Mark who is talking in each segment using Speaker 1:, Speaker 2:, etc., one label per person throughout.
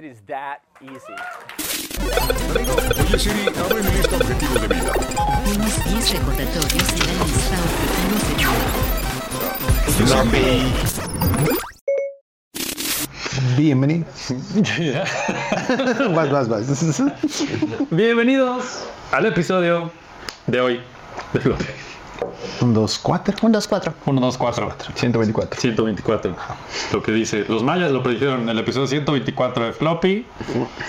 Speaker 1: It is that easy.
Speaker 2: Oye Siri, abre mi lista objetivo de vida.
Speaker 3: Unos 10 recordatorios de la lista objetivos de vida.
Speaker 4: Bienvenido. vas, vas, vas.
Speaker 5: Bienvenidos al episodio de hoy de.
Speaker 4: Un, dos, cuatro.
Speaker 3: Un, dos, cuatro.
Speaker 5: 1, 2, 4,
Speaker 4: 124.
Speaker 5: 124. Lo que dice, los mayas lo predijeron en el episodio 124 de Floppy.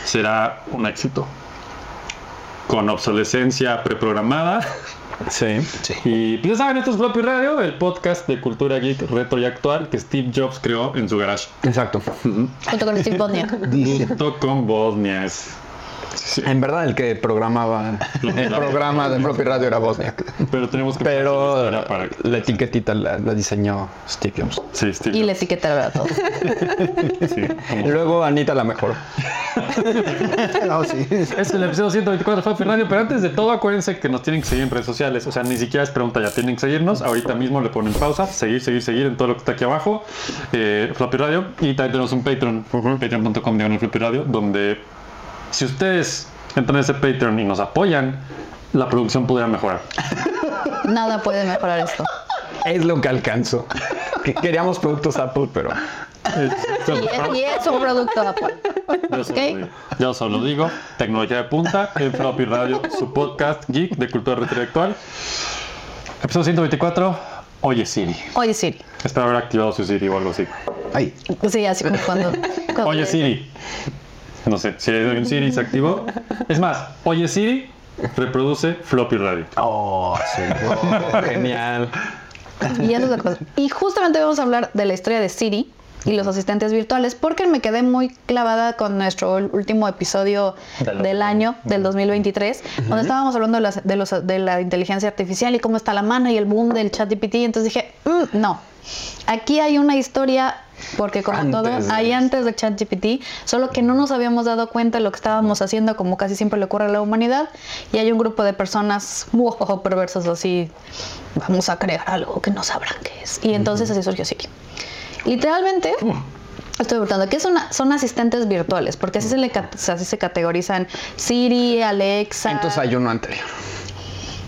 Speaker 5: Será un éxito. Con obsolescencia preprogramada.
Speaker 4: Sí.
Speaker 5: Y pues ya saben, esto es Floppy Radio, el podcast de cultura geek retro y actual que Steve Jobs creó en su garage.
Speaker 4: Exacto.
Speaker 3: Junto con Steve.
Speaker 4: Dice.
Speaker 5: Junto con Bosnia.
Speaker 4: En verdad, el que programaba el programa de propio radio era Bosniak.
Speaker 5: Pero tenemos que
Speaker 4: Pero
Speaker 5: para-
Speaker 4: la etiquetita la, la diseñó Steve Jobs.
Speaker 5: Sí, Steve
Speaker 3: Y la etiqueta era todo.
Speaker 5: sí.
Speaker 4: Luego Anita la mejoró. No, sí.
Speaker 5: Es el episodio 124 de Floppy Radio, pero antes de todo acuérdense que nos tienen que seguir en redes sociales, o sea, ni siquiera es pregunta, ya tienen que seguirnos, ahorita mismo le ponen pausa, seguir, seguir, seguir en todo lo que está aquí abajo, eh, Floppy Radio, y también tenemos un Patreon, patreon.com diagonal Floppy Radio, donde si ustedes entran a ese Patreon y nos apoyan, la producción podría mejorar.
Speaker 3: Nada puede mejorar esto.
Speaker 4: Es lo que alcanzó. Que queríamos productos Apple, pero
Speaker 3: Y es, y es un producto Apple.
Speaker 5: Yo solo,
Speaker 3: Ok.
Speaker 5: digo, yo solo digo, tecnología de punta en Floppy Radio, su podcast geek de cultura retroactual. Episodio 124, Oye Siri.
Speaker 3: Oye, Siri.
Speaker 5: Espero haber activado su Siri o algo así.
Speaker 4: ay,
Speaker 3: Sí, así como cuando. cuando-
Speaker 5: Oye Siri. No sé, si hay un Siri se activó. Es más, Oye Siri reproduce Floppy Radio.
Speaker 4: oh, sí. Oh, genial.
Speaker 3: Y, eso es la cosa. Y justamente vamos a hablar de la historia de Siri y los asistentes virtuales, porque me quedé muy clavada con nuestro último episodio
Speaker 5: Del-
Speaker 3: del año, del 2023, donde estábamos hablando de, las- de los- de la inteligencia artificial y cómo está la mano y el boom del chat GPT. Entonces dije, "Mm, no, aquí hay una historia. Porque como
Speaker 4: Antes
Speaker 3: todo,
Speaker 4: de
Speaker 3: hay
Speaker 4: eso.
Speaker 3: antes de ChatGPT, solo que no nos habíamos dado cuenta de lo que estábamos haciendo, como casi siempre le ocurre a la humanidad, y hay un grupo de personas muy perversas así, vamos a crear algo que no sabrán qué es. Y entonces así surgió Siri. Literalmente, estoy preguntando, ¿qué son, son asistentes virtuales? Porque así se, le, así se categorizan Siri, Alexa.
Speaker 4: Entonces hay uno anterior.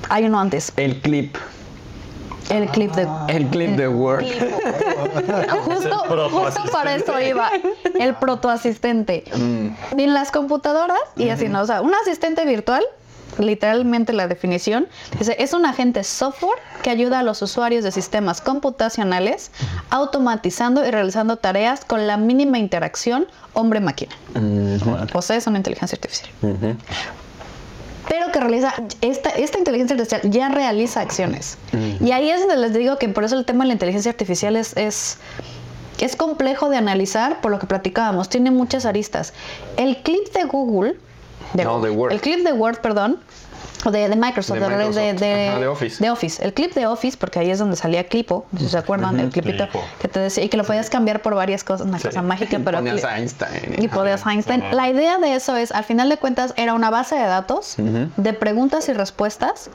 Speaker 3: hay uno antes,
Speaker 4: El clip.
Speaker 3: El clip de...
Speaker 4: El clip de Word.
Speaker 3: Justo, justo para eso iba el protoasistente. En las computadoras y así, ¿no? O sea, un asistente virtual, literalmente la definición, dice, es un agente software que ayuda a los usuarios de sistemas computacionales automatizando y realizando tareas con la mínima interacción hombre-máquina. O sea, es una inteligencia artificial. Pero que realiza, esta, esta inteligencia artificial ya realiza acciones. Y ahí es donde les digo que por eso el tema de la inteligencia artificial es, es, es complejo de analizar por lo que platicábamos, tiene muchas aristas. El clip de Google,
Speaker 4: No,
Speaker 3: el clip de Word, perdón, de, de Microsoft,
Speaker 4: De
Speaker 3: de,
Speaker 4: Microsoft.
Speaker 3: de-
Speaker 4: Ajá, de Office.
Speaker 3: de Office. El clip de Office, porque ahí es donde salía Clipo, si se acuerdan, el clipito
Speaker 5: Clipo.
Speaker 3: que te decía, y que lo podías cambiar por varias cosas, una cosa mágica, pero... Cli-
Speaker 4: a Einstein.
Speaker 3: y podías Einstein. La idea de eso es, al final de cuentas, era una base de datos de preguntas y respuestas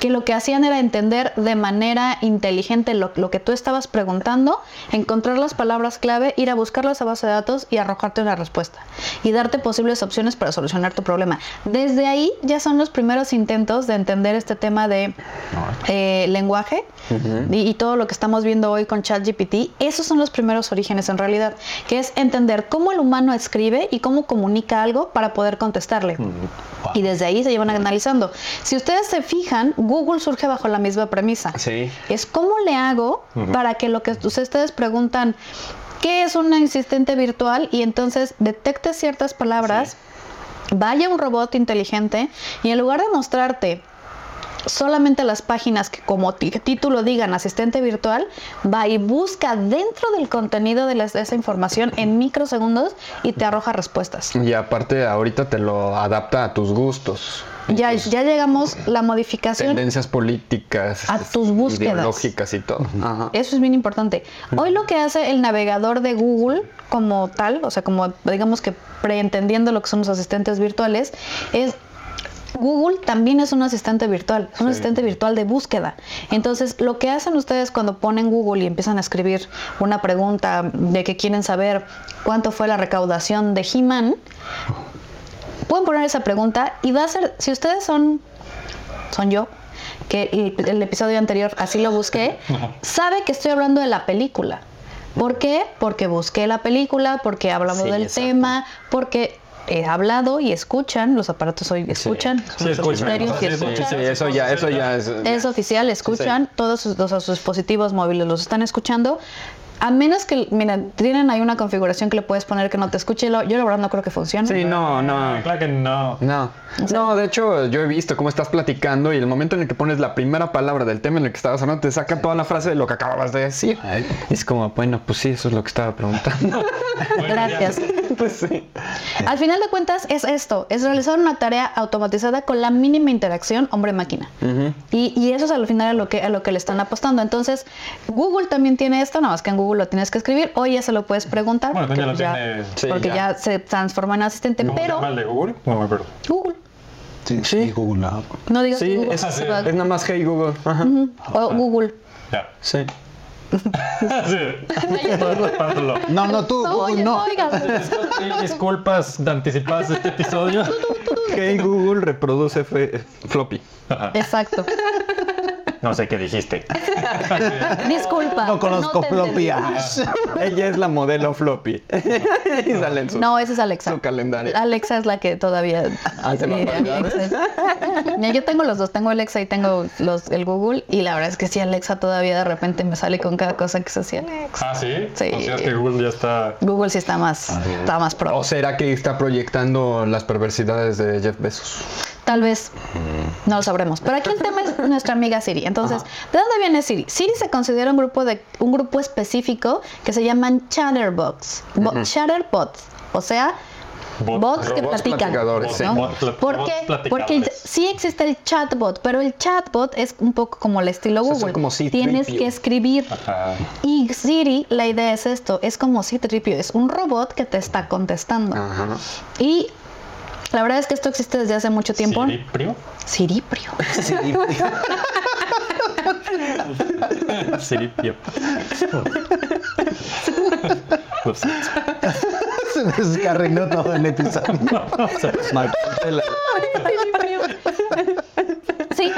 Speaker 3: que lo que hacían era entender de manera inteligente lo, lo que tú estabas preguntando, encontrar las palabras clave, ir a buscar esa base de datos y arrojarte una respuesta y darte posibles opciones para solucionar tu problema. Desde ahí ya son los primeros intentos de entender este tema de eh, lenguaje y, y todo lo que estamos viendo hoy con ChatGPT. Esos son los primeros orígenes en realidad, que es entender cómo el humano escribe y cómo comunica algo para poder contestarle. Y desde ahí se llevan analizando. Si ustedes se fijan, Google surge bajo la misma premisa.
Speaker 4: Sí.
Speaker 3: Es cómo le hago para que lo que ustedes preguntan, ¿qué es un asistente virtual? Y entonces detecte ciertas palabras, vaya un robot inteligente y en lugar de mostrarte solamente las páginas que como título digan asistente virtual, va y busca dentro del contenido de, las- de esa información en microsegundos y te arroja respuestas.
Speaker 4: Y aparte, ahorita te lo adapta a tus gustos.
Speaker 3: Ya, ya llegamos la modificación.
Speaker 4: Tendencias políticas.
Speaker 3: A tus búsquedas.
Speaker 4: Ideológicas y todo. Ajá.
Speaker 3: Eso es bien importante. Hoy lo que hace el navegador de Google como tal, o sea, como digamos que preentendiendo lo que son los asistentes virtuales, es Google también es un asistente virtual, un asistente virtual de búsqueda. Entonces, lo que hacen ustedes cuando ponen Google y empiezan a escribir una pregunta de que quieren saber cuánto fue la recaudación de He-Man, pueden poner esa pregunta y va a ser, si ustedes son, son yo, que el, el episodio anterior así lo busqué, sabe que estoy hablando de la película. ¿Por qué? Porque busqué la película, porque hablamos
Speaker 4: Sí,
Speaker 3: del
Speaker 4: exacto.
Speaker 3: tema, porque he hablado y escuchan, los aparatos hoy escuchan,
Speaker 5: Sí,
Speaker 3: los
Speaker 5: escuchan.
Speaker 3: estéreos y
Speaker 5: Sí, sí,
Speaker 3: escuchan.
Speaker 4: Sí, eso ya, eso ya es.
Speaker 3: Es oficial, escuchan, todos sus, los- sus dispositivos móviles los están escuchando. A menos que, mira, tienen ahí una configuración que le puedes poner que no te escuche. lo- Yo la verdad no creo que funcione.
Speaker 4: Sí, no, no.
Speaker 5: Claro que no.
Speaker 4: No, no, de hecho yo he visto cómo estás platicando y el momento en el que pones la primera palabra del tema en el que estabas hablando te saca toda la frase de lo que acababas de decir. Es como, bueno, pues sí, eso es lo que estaba preguntando.
Speaker 3: Gracias.
Speaker 4: Pues sí.
Speaker 3: Al final de cuentas es esto, es realizar una tarea automatizada con la mínima interacción hombre-máquina. y, y eso es al final a lo, que, a lo que le están apostando. Entonces, Google también tiene esto, nada más que en Google lo tienes que escribir, o ya se lo puedes preguntar.
Speaker 5: Bueno,
Speaker 3: porque,
Speaker 5: ya lo tiene-
Speaker 4: Sí,
Speaker 3: porque
Speaker 4: ya.
Speaker 3: ya. se transforma en asistente,
Speaker 5: ¿Cómo se
Speaker 3: pero
Speaker 5: llama el de Google? No me acuerdo.
Speaker 3: Google,
Speaker 1: Sí,
Speaker 4: Sí.
Speaker 1: Google. ah.
Speaker 3: no digas
Speaker 4: Sí,
Speaker 3: Google.
Speaker 4: es,
Speaker 5: sí.
Speaker 4: es nada más Hey Google. Ajá.
Speaker 3: o Google.
Speaker 5: Ya.
Speaker 4: Sí.
Speaker 5: Sí.
Speaker 1: No, no, tú,
Speaker 3: No,
Speaker 1: Google,
Speaker 3: oye,
Speaker 1: no.
Speaker 5: Disculpas anticipadas de este episodio.
Speaker 4: Hey Google reproduce floppy.
Speaker 3: Exacto.
Speaker 5: No sé qué dijiste.
Speaker 3: Disculpa.
Speaker 1: No conozco
Speaker 3: te
Speaker 1: floppy.
Speaker 3: entendí.
Speaker 1: ah.
Speaker 4: Ella es la modelo floppy. y sale en su,
Speaker 3: No, ese es Alexa.
Speaker 4: su calendario.
Speaker 3: Alexa es la que todavía.
Speaker 4: Ah,
Speaker 3: Sí. Mira, yo tengo los dos, tengo Alexa y tengo los, el Google, y la verdad es que sí, Alexa todavía de repente me sale con cada cosa que se hacía Alexa.
Speaker 5: Ah, sí.
Speaker 3: Sí.
Speaker 5: O sea, es que Google ya está.
Speaker 3: Google sí está más, está más pro.
Speaker 4: ¿O será que está proyectando las perversidades de Jeff Bezos?
Speaker 3: Tal vez no lo sabremos. Pero aquí el tema es nuestra amiga Siri. Entonces, ¿de dónde viene Siri? Siri se considera un grupo de un grupo específico que se llaman chatterbots, bo- chatterbots, o sea,
Speaker 5: Bot-
Speaker 3: bots que platican.
Speaker 4: platicadores.
Speaker 3: Porque sí existe el chatbot, pero el chatbot es un poco como el estilo
Speaker 4: O sea, como C-3PO.
Speaker 3: Tienes que escribir.
Speaker 5: Ajá.
Speaker 3: Y Siri, la idea es esto, es como C-3PO, es un robot que te está contestando.
Speaker 4: Ajá.
Speaker 3: Y la verdad es que esto existe desde hace mucho tiempo.
Speaker 5: Siriprio.
Speaker 3: Siriprio.
Speaker 5: Siripio. Ups.
Speaker 1: Se descarriló todo el episodio.
Speaker 3: Sí,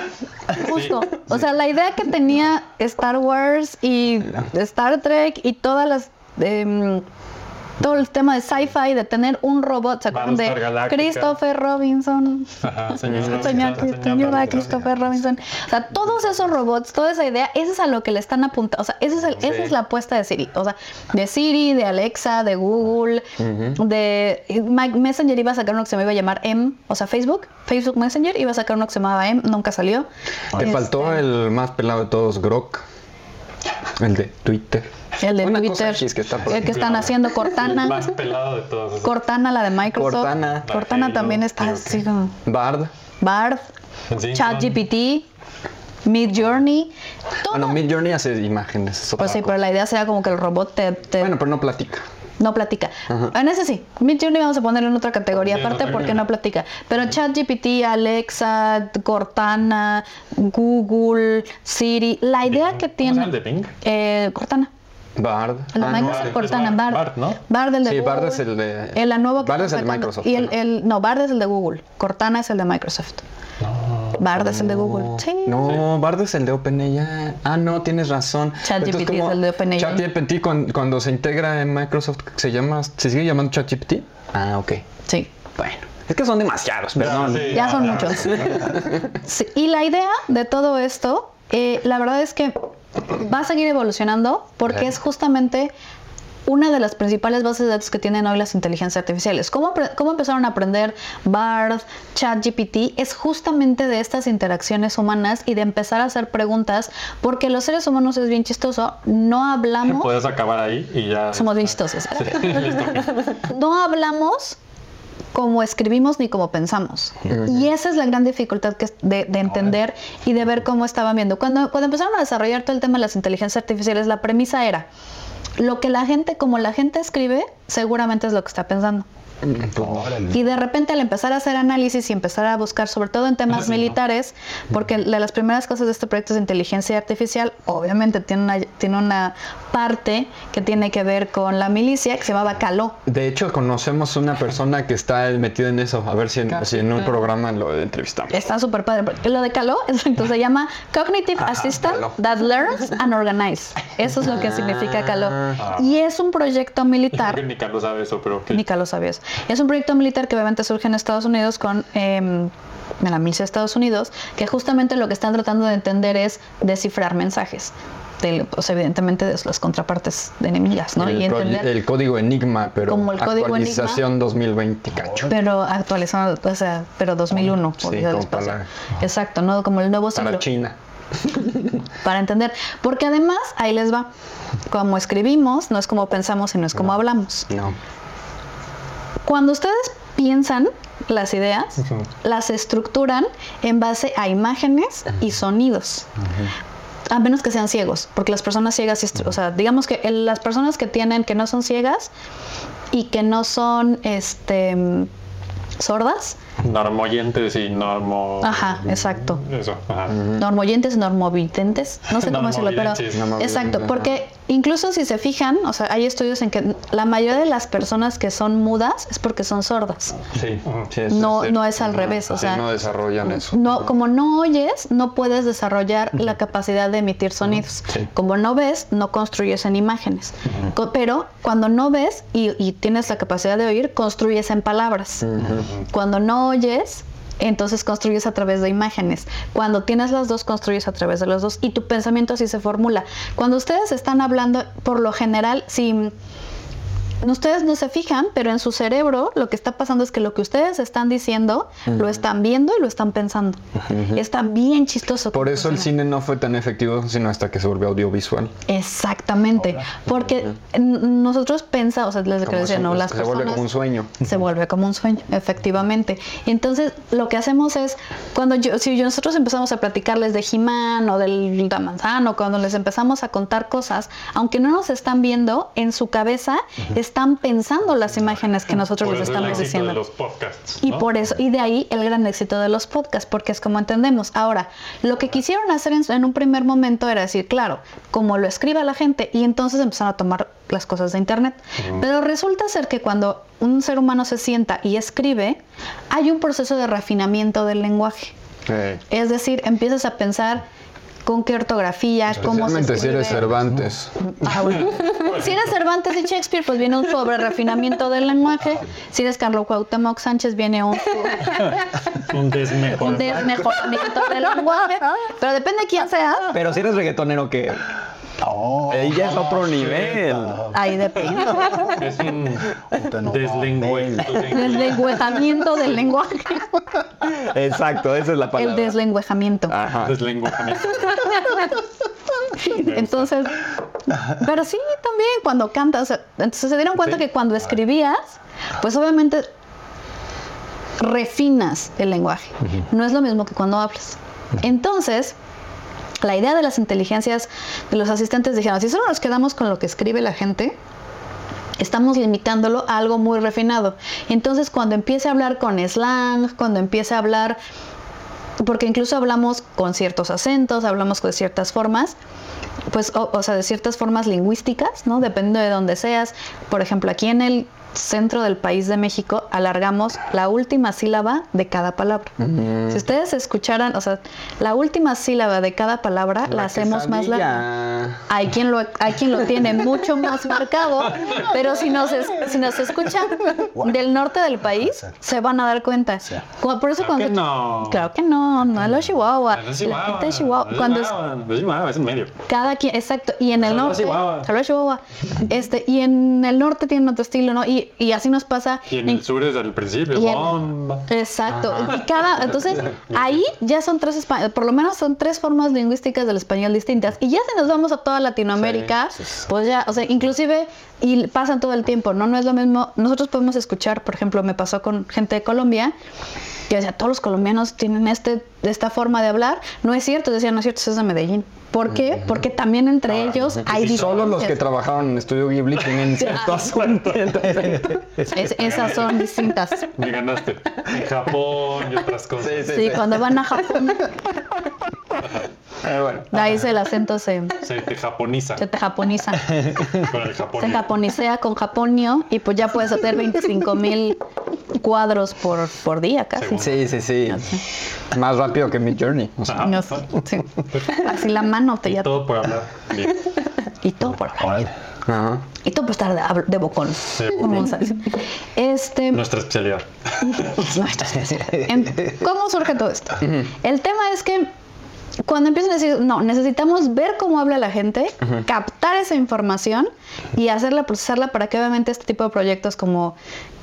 Speaker 3: justo. O sea, la idea que tenía Star Wars y Star Trek y todas las... em, todo el tema de sci-fi, de tener un robot, ¿se acuerdan de. Christopher Robinson?
Speaker 5: Ajá,
Speaker 3: señora Christopher Robinson. O sea, todos esos robots, toda esa idea, eso es a lo que le están apuntando. O sea, ese es el- esa es la apuesta de Siri. O sea, de Siri, de Alexa, de Google, de Mike Messenger iba a sacar uno que se me iba a llamar M, o sea, Facebook. Facebook Messenger iba a sacar uno que se llamaba M, nunca salió.
Speaker 4: Te
Speaker 3: Este,
Speaker 4: faltó el más pelado de todos, Grok. El de Twitter.
Speaker 3: El de Twitter,
Speaker 4: que está
Speaker 3: el que están haciendo
Speaker 5: El
Speaker 3: Cortana.
Speaker 5: más pelado de todos. esos.
Speaker 3: Cortana, la de Microsoft.
Speaker 4: Cortana.
Speaker 3: Cortana también está así como
Speaker 4: Bard.
Speaker 3: Bard, ChatGPT, Mid Journey. Todo.
Speaker 4: Bueno, Mid Journey hace imágenes.
Speaker 3: Pues sí,
Speaker 4: cosa.
Speaker 3: pero la idea sería como que el robot te, te-
Speaker 4: Bueno, pero no platica.
Speaker 3: no platica. En ese sí, Mid Journey vamos a ponerlo en otra categoría aparte porque no platica. Pero ChatGPT, Alexa, Cortana, Google, Siri, la idea que
Speaker 5: ¿Cómo se llama
Speaker 3: tiene
Speaker 5: el de Bing?
Speaker 3: eh, Cortana.
Speaker 4: Bard.
Speaker 3: El de
Speaker 4: Ah,
Speaker 3: Microsoft Cortana,
Speaker 5: Bard,
Speaker 3: Bard.
Speaker 5: ¿no?
Speaker 3: Bard el de
Speaker 4: Sí, Bard
Speaker 3: Google.
Speaker 4: es el de-
Speaker 3: El la
Speaker 4: Bard es el de. Microsoft,
Speaker 3: Y el, el- no, Bard es el de Google. Cortana es el de Microsoft. Bard es el de Google. Sí.
Speaker 4: No, Bard es el de OpenAI. Ah, no, tienes razón.
Speaker 3: ChatGPT
Speaker 4: Entonces, ¿cómo-
Speaker 3: es el de OpenAI.
Speaker 4: ChatGPT cuando, cuando se integra en Microsoft, ¿se llama, se sigue llamando ChatGPT? Ah, ok.
Speaker 3: Sí.
Speaker 4: Bueno, es que son demasiados, perdón.
Speaker 5: Sí,
Speaker 3: Ya son
Speaker 5: ya.
Speaker 3: muchos. Sí, y la idea de todo esto, eh, la verdad es que va a seguir evolucionando porque es justamente una de las principales bases de datos que tienen hoy las inteligencias artificiales. ¿Cómo, cómo empezaron a aprender BARD, ChatGPT? Es justamente de estas interacciones humanas y de empezar a hacer preguntas, porque los seres humanos es bien chistoso, no hablamos...
Speaker 5: Puedes acabar ahí y ya.
Speaker 3: Somos bien chistosos. no hablamos como escribimos ni como pensamos. Y esa es la gran dificultad que es de, de entender y de ver cómo estaban viendo. Cuando, cuando empezaron a desarrollar todo el tema de las inteligencias artificiales, la premisa era lo que la gente, como la gente escribe, seguramente es lo que está pensando. Y de repente al empezar a hacer análisis y empezar a buscar, sobre todo en temas militares, porque de las primeras cosas de este proyecto es inteligencia artificial, obviamente tiene una, tiene una parte que tiene que ver con la milicia que se llamaba Caló.
Speaker 4: De hecho, conocemos una persona que está metida en eso. A ver si en, si en un programa lo entrevistamos.
Speaker 3: Está súper padre. porque Lo de Caló exacto, se llama Cognitive Assistant
Speaker 4: Caló.
Speaker 3: That Learns and Organize. Eso es lo que significa Caló. Y es un proyecto militar.
Speaker 5: Ni Carlos sabe eso, pero.
Speaker 3: Ni Carlos sabía eso. Es un proyecto militar que obviamente surge en Estados Unidos con eh, en la milicia de Estados Unidos, que justamente lo que están tratando de entender es descifrar mensajes. De, pues, evidentemente de las contrapartes de enemigas, ¿no?
Speaker 4: el,
Speaker 3: y
Speaker 4: co-
Speaker 3: entender,
Speaker 4: el código Enigma, pero
Speaker 3: Como el código
Speaker 4: actualización 2020, cacho.
Speaker 3: pero actualizando, o sea, pero 2001, por
Speaker 4: Sí,
Speaker 3: espacio.
Speaker 4: para-
Speaker 3: Exacto, ¿no? Como el nuevo
Speaker 4: Para
Speaker 3: siglo.
Speaker 4: China.
Speaker 3: para entender. Porque además, ahí les va, como escribimos, no es como pensamos y no es como hablamos.
Speaker 4: No.
Speaker 3: Cuando ustedes piensan las ideas, las estructuran en base a imágenes y sonidos. A menos que sean ciegos, porque las personas ciegas, o sea, digamos que el- las personas que tienen, que no son ciegas y que no son, este, sordas,
Speaker 5: Normoyentes y normo...
Speaker 3: Ajá, exacto.
Speaker 5: Eso, ajá.
Speaker 3: normoyentes, normovidentes, no sé cómo decirlo, pero exacto, porque incluso si se fijan, o sea, hay estudios en que la mayoría de las personas que son mudas es porque son sordas.
Speaker 4: Sí, sí, eso
Speaker 3: No,
Speaker 4: es
Speaker 3: no es al revés, o
Speaker 4: Sí,
Speaker 3: sea,
Speaker 4: no desarrollan eso.
Speaker 3: no, como no oyes, no puedes desarrollar la capacidad de emitir sonidos.
Speaker 4: Sí.
Speaker 3: Como no ves, no construyes en imágenes. Pero cuando no ves y, y tienes la capacidad de oír, construyes en palabras. Cuando no oyes, entonces construyes a través de imágenes. Cuando tienes las dos, construyes a través de los dos y tu pensamiento así se formula. Cuando ustedes están hablando, por lo general, si ustedes no se fijan, pero en su cerebro lo que está pasando es que lo que ustedes están diciendo lo están viendo y lo están pensando. Está bien chistoso.
Speaker 4: Por eso el cine no fue tan efectivo, sino hasta que se volvió audiovisual.
Speaker 3: Exactamente. Porque nosotros pensamos, o sea, les decía, no, las
Speaker 4: se vuelve como un sueño.
Speaker 3: se vuelve como un sueño, efectivamente. Y entonces lo que hacemos es, cuando yo, si nosotros empezamos a platicarles de Jimán o del Damanzano, cuando les empezamos a contar cosas, aunque no nos están viendo, en su cabeza están pensando las imágenes que nosotros
Speaker 5: Por
Speaker 3: les
Speaker 5: el
Speaker 3: estamos
Speaker 5: éxito
Speaker 3: diciendo.
Speaker 5: de los podcasts.
Speaker 3: Y por eso, y de ahí el gran éxito de los podcasts, porque es como entendemos. Ahora, lo que quisieron hacer en, en un primer momento era decir, claro, como lo escriba la gente, y entonces empezaron a tomar las cosas de internet. Pero resulta ser que cuando un ser humano se sienta y escribe, hay un proceso de refinamiento del lenguaje.
Speaker 4: Eh,
Speaker 3: Es decir, empiezas a pensar con qué ortografía, cómo se
Speaker 4: especialmente si eres
Speaker 3: escribe.
Speaker 4: Cervantes.
Speaker 3: Ah, bueno. Si eres Cervantes y Shakespeare, pues viene un sobre refinamiento del lenguaje. Si eres Carlos Cuauhtémoc Sánchez, viene un,
Speaker 5: Un desmejor.
Speaker 3: un desmejoramiento del lenguaje. Pero depende de quién sea.
Speaker 6: Pero si eres reggaetonero, que
Speaker 1: Oh,
Speaker 6: ella es otro nivel.
Speaker 3: Ahí depende.
Speaker 5: Es un deslengüe.
Speaker 3: El deslenguejamiento del lenguaje.
Speaker 6: Exacto, esa es la
Speaker 3: El
Speaker 6: palabra.
Speaker 3: deslenguejamiento.
Speaker 6: Ajá.
Speaker 5: Deslenguajamiento.
Speaker 3: Entonces, pero sí, también cuando cantas, entonces se dieron cuenta que cuando escribías, pues obviamente refinas el lenguaje. No es lo mismo que cuando hablas. Entonces, la idea de las inteligencias de los asistentes dijeron, si solo nos quedamos con lo que escribe la gente, estamos limitándolo a algo muy refinado. Entonces, cuando empiece a hablar con slang, cuando empiece a hablar porque incluso hablamos con ciertos acentos, hablamos con ciertas formas, pues, o, sea, de ciertas formas lingüísticas, ¿no? Depende de dónde seas. Por ejemplo, aquí en el centro del país de México alargamos la última sílaba de cada palabra.
Speaker 4: Mm.
Speaker 3: Si ustedes escucharan, o sea, la última sílaba de cada palabra la, hacemos más larga. Hay quien lo, hay quien lo tiene mucho más marcado, pero si nos, es- si nos escuchan del norte del país, se van a dar cuenta. Cu- Por eso
Speaker 5: Claro
Speaker 3: cuando...
Speaker 5: que no.
Speaker 3: Claro que no, no es los Chihuahua.
Speaker 5: No es
Speaker 3: La
Speaker 5: Chihuahua,
Speaker 3: gente de Chihuahua.
Speaker 5: no es
Speaker 3: Cuando es
Speaker 5: Chihuahua, es en medio.
Speaker 3: cada quien, exacto. Y en el norte,
Speaker 5: Chihuahua.
Speaker 3: Chihuahua. Este, y en el norte tienen otro estilo, ¿no? Y, y así nos pasa.
Speaker 5: Y en el sur es al principio, bomba.
Speaker 3: Exacto. Y cada, entonces, ahí ya son tres, por lo menos son tres formas lingüísticas del español distintas. Y ya si nos vamos a toda Latinoamérica, pues ya, o sea, inclusive, y pasan todo el tiempo, ¿no? No es lo mismo. Nosotros podemos escuchar, por ejemplo, me pasó con gente de Colombia, que decía, todos los colombianos tienen este, esta forma de hablar. No es cierto, decía, no es cierto, eso es de Medellín. ¿Por qué? Porque también entre ellos hay
Speaker 4: Y solo los que trabajaron en Estudio Ghibli tienen cierto asunto.
Speaker 3: Es- esas son distintas.
Speaker 5: Me ganaste. En Japón y otras cosas.
Speaker 3: Sí, cuando van a Japón,
Speaker 4: Pero bueno.
Speaker 3: ahí es el acento se,
Speaker 5: Se te japoniza
Speaker 3: se te japoniza.
Speaker 5: con el Japón.
Speaker 3: Se japonicea con japonio y pues ya puedes hacer 25 mil cuadros por, por día casi.
Speaker 4: Sí, sí, sí. Más rápido que mi journey. o sea.
Speaker 5: Ajá.
Speaker 3: No sé, sí. Así la mano te
Speaker 5: Y
Speaker 3: ya.
Speaker 5: todo por hablar.
Speaker 3: Y todo por
Speaker 1: Órale.
Speaker 4: Ajá.
Speaker 3: Y todo por estar de, de bocón. Decir. Este.
Speaker 5: Nuestra especialidad.
Speaker 3: En- ¿Cómo surge todo esto? El tema es que cuando empiezan a decir, no, necesitamos ver cómo habla la gente, captar esa información y hacerla, procesarla para que obviamente este tipo de proyectos como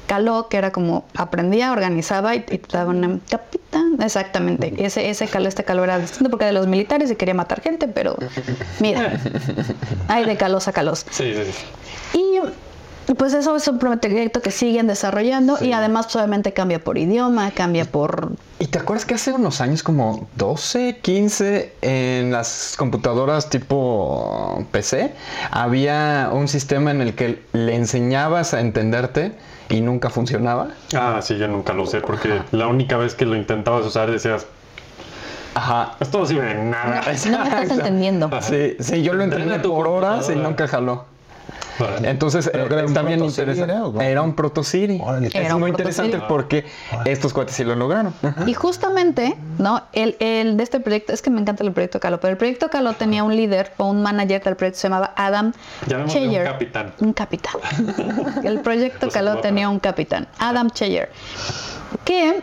Speaker 3: Caló, que era como aprendía, organizaba y, y te daban un capitán. Exactamente. Ese, ese caló, este caló era distinto porque era de los militares y quería matar gente, pero mira, hay de calos a calos.
Speaker 5: Sí, sí, sí.
Speaker 3: Y pues eso es un proyecto que siguen desarrollando y además pues, obviamente cambia por idioma, cambia por...
Speaker 4: ¿Y te acuerdas que hace unos años, como 12, 15, en las computadoras tipo PC, había un sistema en el que le enseñabas a entenderte y nunca funcionaba?
Speaker 5: Ah, sí, yo nunca lo usé porque la única vez que lo intentabas usar decías,
Speaker 4: Ajá.
Speaker 5: esto no sirve de nada.
Speaker 3: No me estás entendiendo.
Speaker 4: Sí, sí, yo lo entrené por horas y nunca jaló.
Speaker 5: Vale.
Speaker 4: Entonces,
Speaker 1: ¿Pero
Speaker 4: eh,
Speaker 1: era Proto Siri,
Speaker 4: interesante.
Speaker 1: era, o cómo?
Speaker 4: Era un Proto Siri.
Speaker 1: Órale.
Speaker 3: Era
Speaker 4: Es
Speaker 3: un
Speaker 4: muy interesante porque estos cuates sí lo lograron.
Speaker 3: Y justamente, ¿no? El, el de este proyecto, es que me encanta el proyecto Calo, pero el proyecto Calo tenía un líder o un manager del proyecto, se llamaba Adam
Speaker 5: Llamémosle un
Speaker 3: Cheyer.
Speaker 5: capitán.
Speaker 3: Un capitán. El proyecto
Speaker 5: Pues
Speaker 3: Calo tenía un capitán, Adam Cheyer, que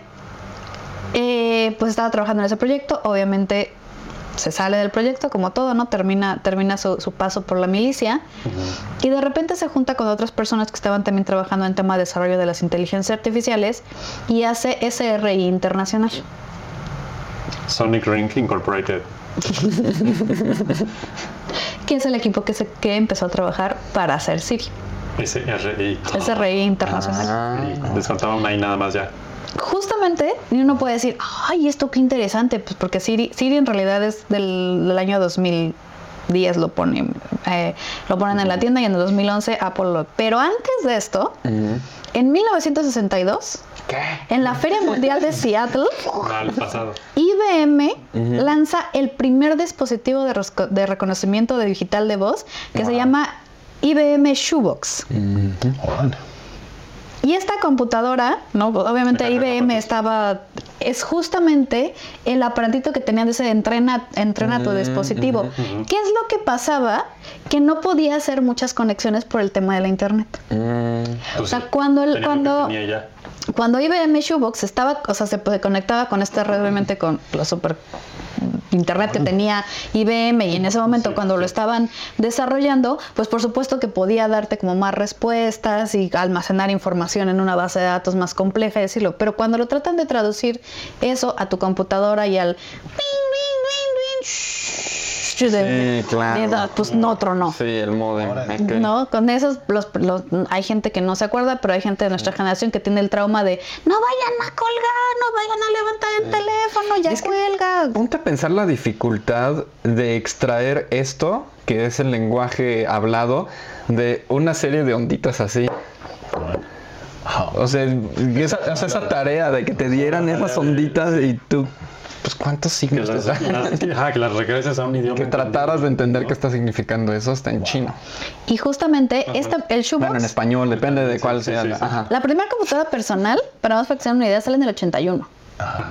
Speaker 3: eh, pues estaba trabajando en ese proyecto, obviamente se sale del proyecto, como todo, ¿no? Termina, termina su, su paso por la milicia y de repente se junta con otras personas que estaban también trabajando en tema de desarrollo de las inteligencias artificiales y hace SRI Internacional.
Speaker 5: Sonic Ring Incorporated.
Speaker 3: que es el equipo que, se, que empezó a trabajar para hacer Siri.
Speaker 5: SRI.
Speaker 3: SRI Internacional.
Speaker 5: Una y nada más ya.
Speaker 3: Justamente, uno puede decir, ay, esto qué interesante, pues porque Siri, Siri en realidad es del, del año 2010, lo ponen, eh, lo ponen en la tienda y en el 2011 Apple lo... Pero antes de esto, en 1962, en la Feria Mundial de Seattle,
Speaker 5: pasado.
Speaker 3: IBM lanza el primer dispositivo de reconocimiento de digital de voz que se llama IBM Shoebox. Y esta computadora, ¿no? Obviamente IBM estaba, es justamente el aparatito que tenían de ese entrena, entrena tu dispositivo. ¿Qué es lo que pasaba? Que no podía hacer muchas conexiones por el tema de la internet.
Speaker 5: Pues
Speaker 3: O sea, cuando el- cuando-. Cuando IBM Shoebox estaba, o sea, se conectaba con esta red, obviamente con la super internet que tenía IBM y en ese momento cuando lo estaban desarrollando, pues por supuesto que podía darte como más respuestas y almacenar información en una base de datos más compleja y decirlo, pero cuando lo tratan de traducir eso a tu computadora y al de,
Speaker 4: Sí, claro.
Speaker 3: de edad, pues no tronó.
Speaker 4: Sí, el modem.
Speaker 3: No, con esos, los, los- hay gente que no se acuerda, pero hay gente de nuestra generación que tiene el trauma de no vayan a colgar, no vayan a levantar el teléfono, ya
Speaker 4: Es que-
Speaker 3: cuelga.
Speaker 4: Ponte a pensar la dificultad de extraer esto, que es el lenguaje hablado, de una serie de onditas así. O sea, esa, o sea, esa tarea de que te dieran esas onditas y tú, pues cuántos
Speaker 5: Que
Speaker 4: signos
Speaker 5: las, las- ajá, que las regreses a un idioma.
Speaker 4: Que trataras de entender qué está significando eso está en chino.
Speaker 3: Y justamente esta, el shoebox,
Speaker 4: Bueno, en español, depende de cuál
Speaker 5: Sí,
Speaker 4: sea.
Speaker 5: sí,
Speaker 4: la-. Ajá.
Speaker 3: la primera computadora personal, para más para que se den una idea, sale en el 81.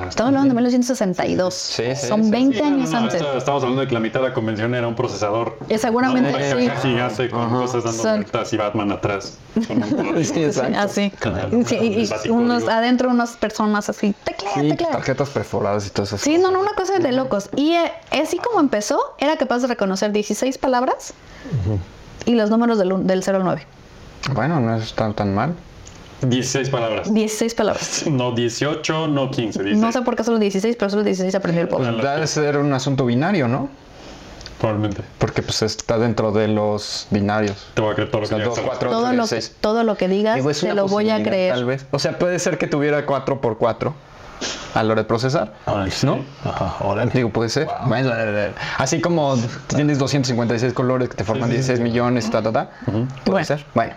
Speaker 3: Estamos hablando de 1962.
Speaker 4: Sí, sí,
Speaker 3: Son
Speaker 4: sí,
Speaker 3: 20
Speaker 5: Sí, no,
Speaker 3: años
Speaker 5: no,
Speaker 3: antes.
Speaker 5: Estamos hablando de que la mitad de la convención era un procesador.
Speaker 3: Eh, seguramente
Speaker 5: ¿no?
Speaker 3: sí.
Speaker 5: Acá Gigante con cosas dando
Speaker 3: Son-
Speaker 5: vueltas y Batman atrás.
Speaker 3: Así.
Speaker 5: Claro.
Speaker 3: Sí, y- y unos
Speaker 5: digo.
Speaker 3: adentro, unas personas así. Teclea,
Speaker 4: Sí,
Speaker 3: teclea.
Speaker 4: tarjetas perforadas y todo eso.
Speaker 3: Sí, no, no, una cosa de locos. Y eh, así como empezó, era capaz de reconocer 16 palabras y los números del, del 0 al 9.
Speaker 4: Bueno, no está tan mal.
Speaker 5: 16 palabras.
Speaker 3: 16 palabras.
Speaker 5: No 18, no 15. 16.
Speaker 3: No sé por qué solo 16, pero solo 16 aprendió el
Speaker 4: Pues
Speaker 3: pobre.
Speaker 4: debe ser un asunto binario, ¿no?
Speaker 5: Probablemente.
Speaker 4: Porque pues está dentro de los binarios.
Speaker 5: Te voy a creer todo lo
Speaker 4: O sea,
Speaker 5: que digas.
Speaker 3: Todo lo, que, todo lo que digas,
Speaker 4: Digo,
Speaker 3: te lo voy a creer.
Speaker 4: Tal vez. O sea, puede ser que tuviera 4 por 4 a la hora de procesar.
Speaker 1: Órale, sí.
Speaker 4: ¿No?
Speaker 1: Ajá, órale.
Speaker 4: Digo, puede ser. Bueno, eh, así como tienes 256 colores que te forman 16 millones, ta, ta, ta. Puede
Speaker 3: Bueno.
Speaker 4: ser. Bueno,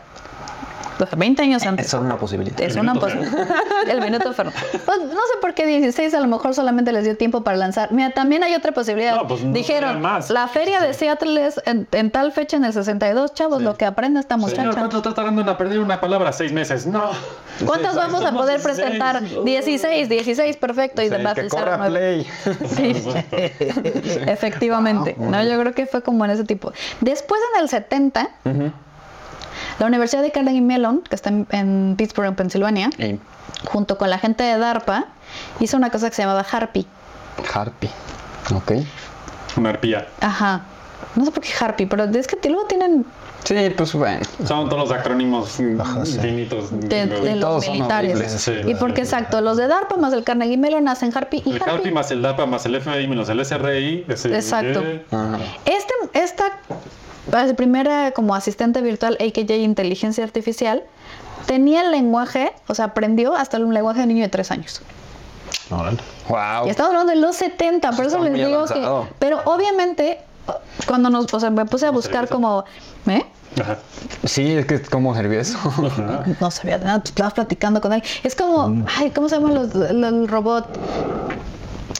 Speaker 3: 20 años antes.
Speaker 6: Es una posibilidad.
Speaker 3: Es una posibilidad. El minuto Ferno. Pues no sé por qué 16 a lo mejor solamente les dio tiempo para lanzar. Mira, también hay otra posibilidad.
Speaker 5: No, pues no
Speaker 3: Dijeron,
Speaker 5: más.
Speaker 3: la feria de Seattle es en, en tal fecha en el 62, chavos, lo que aprende esta
Speaker 5: Señor,
Speaker 3: muchacha.
Speaker 5: ¿cuánto está tardando en aprender una palabra? Seis meses. No.
Speaker 3: ¿Cuántas vamos a poder
Speaker 5: 16.
Speaker 3: presentar? 16, 16, perfecto. Y de nueve.
Speaker 6: Play.
Speaker 3: Sí. Efectivamente. No, yo creo que fue como en ese tipo. Después en el 70, la Universidad de Carnegie Mellon, que está en, en Pittsburgh, en Pensilvania, junto con la gente de DARPA, hizo una cosa que se llamaba Harpy.
Speaker 4: Harpy. Ok.
Speaker 5: Una arpía.
Speaker 3: Ajá. No sé por qué Harpy, pero es que luego tienen
Speaker 4: Sí, pues bueno.
Speaker 5: Son todos los acrónimos infinitos.
Speaker 3: de, de los militares.
Speaker 5: sí,
Speaker 3: y porque exacto, los de DARPA más el Carnegie Mellon hacen Harpy y
Speaker 5: El
Speaker 3: Harpy.
Speaker 5: Harpy más el DAPA más el FBI menos el SRI. ese-
Speaker 3: Exacto.
Speaker 5: eh,
Speaker 4: Ajá.
Speaker 3: Este, esta la primera como asistente virtual, AKJ Inteligencia Artificial, tenía el lenguaje, o sea, aprendió hasta un lenguaje de niño de tres años.
Speaker 4: Wow.
Speaker 3: Y estamos hablando de los 70, por eso les digo
Speaker 6: avanzado.
Speaker 3: que... Pero obviamente, cuando nos, o sea, me puse a buscar como... ¿Eh?
Speaker 5: Ajá.
Speaker 4: Sí, es que cómo sirvió eso.
Speaker 3: No sabía de nada, estabas platicando con él. Es como, ay, ¿cómo se llama los, el, el robot?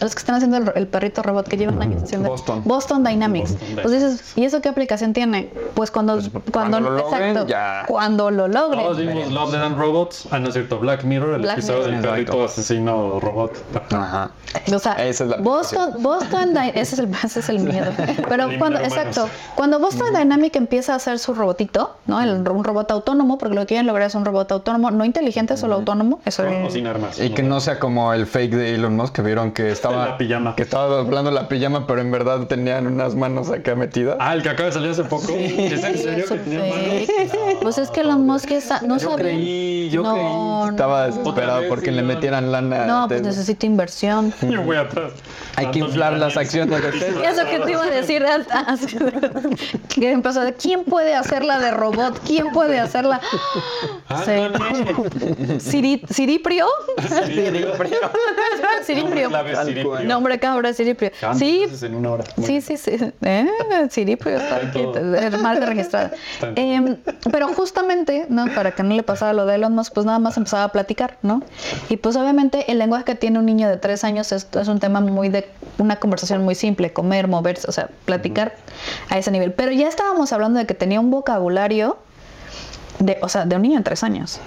Speaker 3: Los que están haciendo el, el perrito robot que llevan años haciendo.
Speaker 4: Boston.
Speaker 3: Boston Dynamics.
Speaker 5: Boston
Speaker 3: Pues dices, ¿y eso qué aplicación tiene? Pues cuando, cuando,
Speaker 4: lo logren,
Speaker 3: exacto,
Speaker 4: ya.
Speaker 3: cuando lo logren.
Speaker 5: Todos vimos Love, and Robots. Ah, no es cierto. Black Mirror, el
Speaker 3: Black
Speaker 5: episodio del perrito asesino robot.
Speaker 4: Ajá.
Speaker 3: O sea,
Speaker 4: Esa es la
Speaker 3: Boston, Boston ese es el, ese es el miedo. Pero cuando, exacto, cuando Boston Dynamic empieza a hacer su robotito, ¿no? El, un robot autónomo, porque lo que quieren lograr es un robot autónomo, no inteligente, solo autónomo. Eso
Speaker 5: Con
Speaker 3: es-
Speaker 5: o sin armas.
Speaker 4: Y que no sea como el fake de Elon Musk que vieron que estaba
Speaker 5: La pijama.
Speaker 4: que estaba doblando la pijama, pero en verdad tenían unas manos acá metidas.
Speaker 5: Ah, el que acaba de salir hace poco. ¿Es en serio que tenía manos?
Speaker 3: Pues es que los mosques no
Speaker 4: Yo
Speaker 3: saben.
Speaker 4: creí, yo
Speaker 3: no,
Speaker 4: creí.
Speaker 3: no.
Speaker 4: Estaba desesperado
Speaker 5: vez,
Speaker 4: porque le metieran lana.
Speaker 3: No, pues necesita inversión.
Speaker 5: Yo voy atrás.
Speaker 4: Hay que inflar las acciones de Tesla.
Speaker 3: Eso que te iba a decir, ah, sí. que empezó de quién puede hacerla de robot, quién puede hacerla. Sí. Siri- Siriprio. Siriprio.
Speaker 5: Siriprio.
Speaker 3: Nombre cabra, Siriprio. Sí,
Speaker 5: veces en una hora.
Speaker 3: Sí, sí, sí. Eh, Siriprio está aquí, es marca registrada. Em, pero justamente, ¿no? Para que no le pasara lo de Elon Musk, pues nada más empezaba a platicar, ¿no? Y pues obviamente el lenguaje que tiene un niño de tres años es, es un tema muy de una conversación muy simple, comer, moverse, o sea, platicar a ese nivel. Pero ya estábamos hablando de que tenía un vocabulario de, o sea, de un niño de tres años.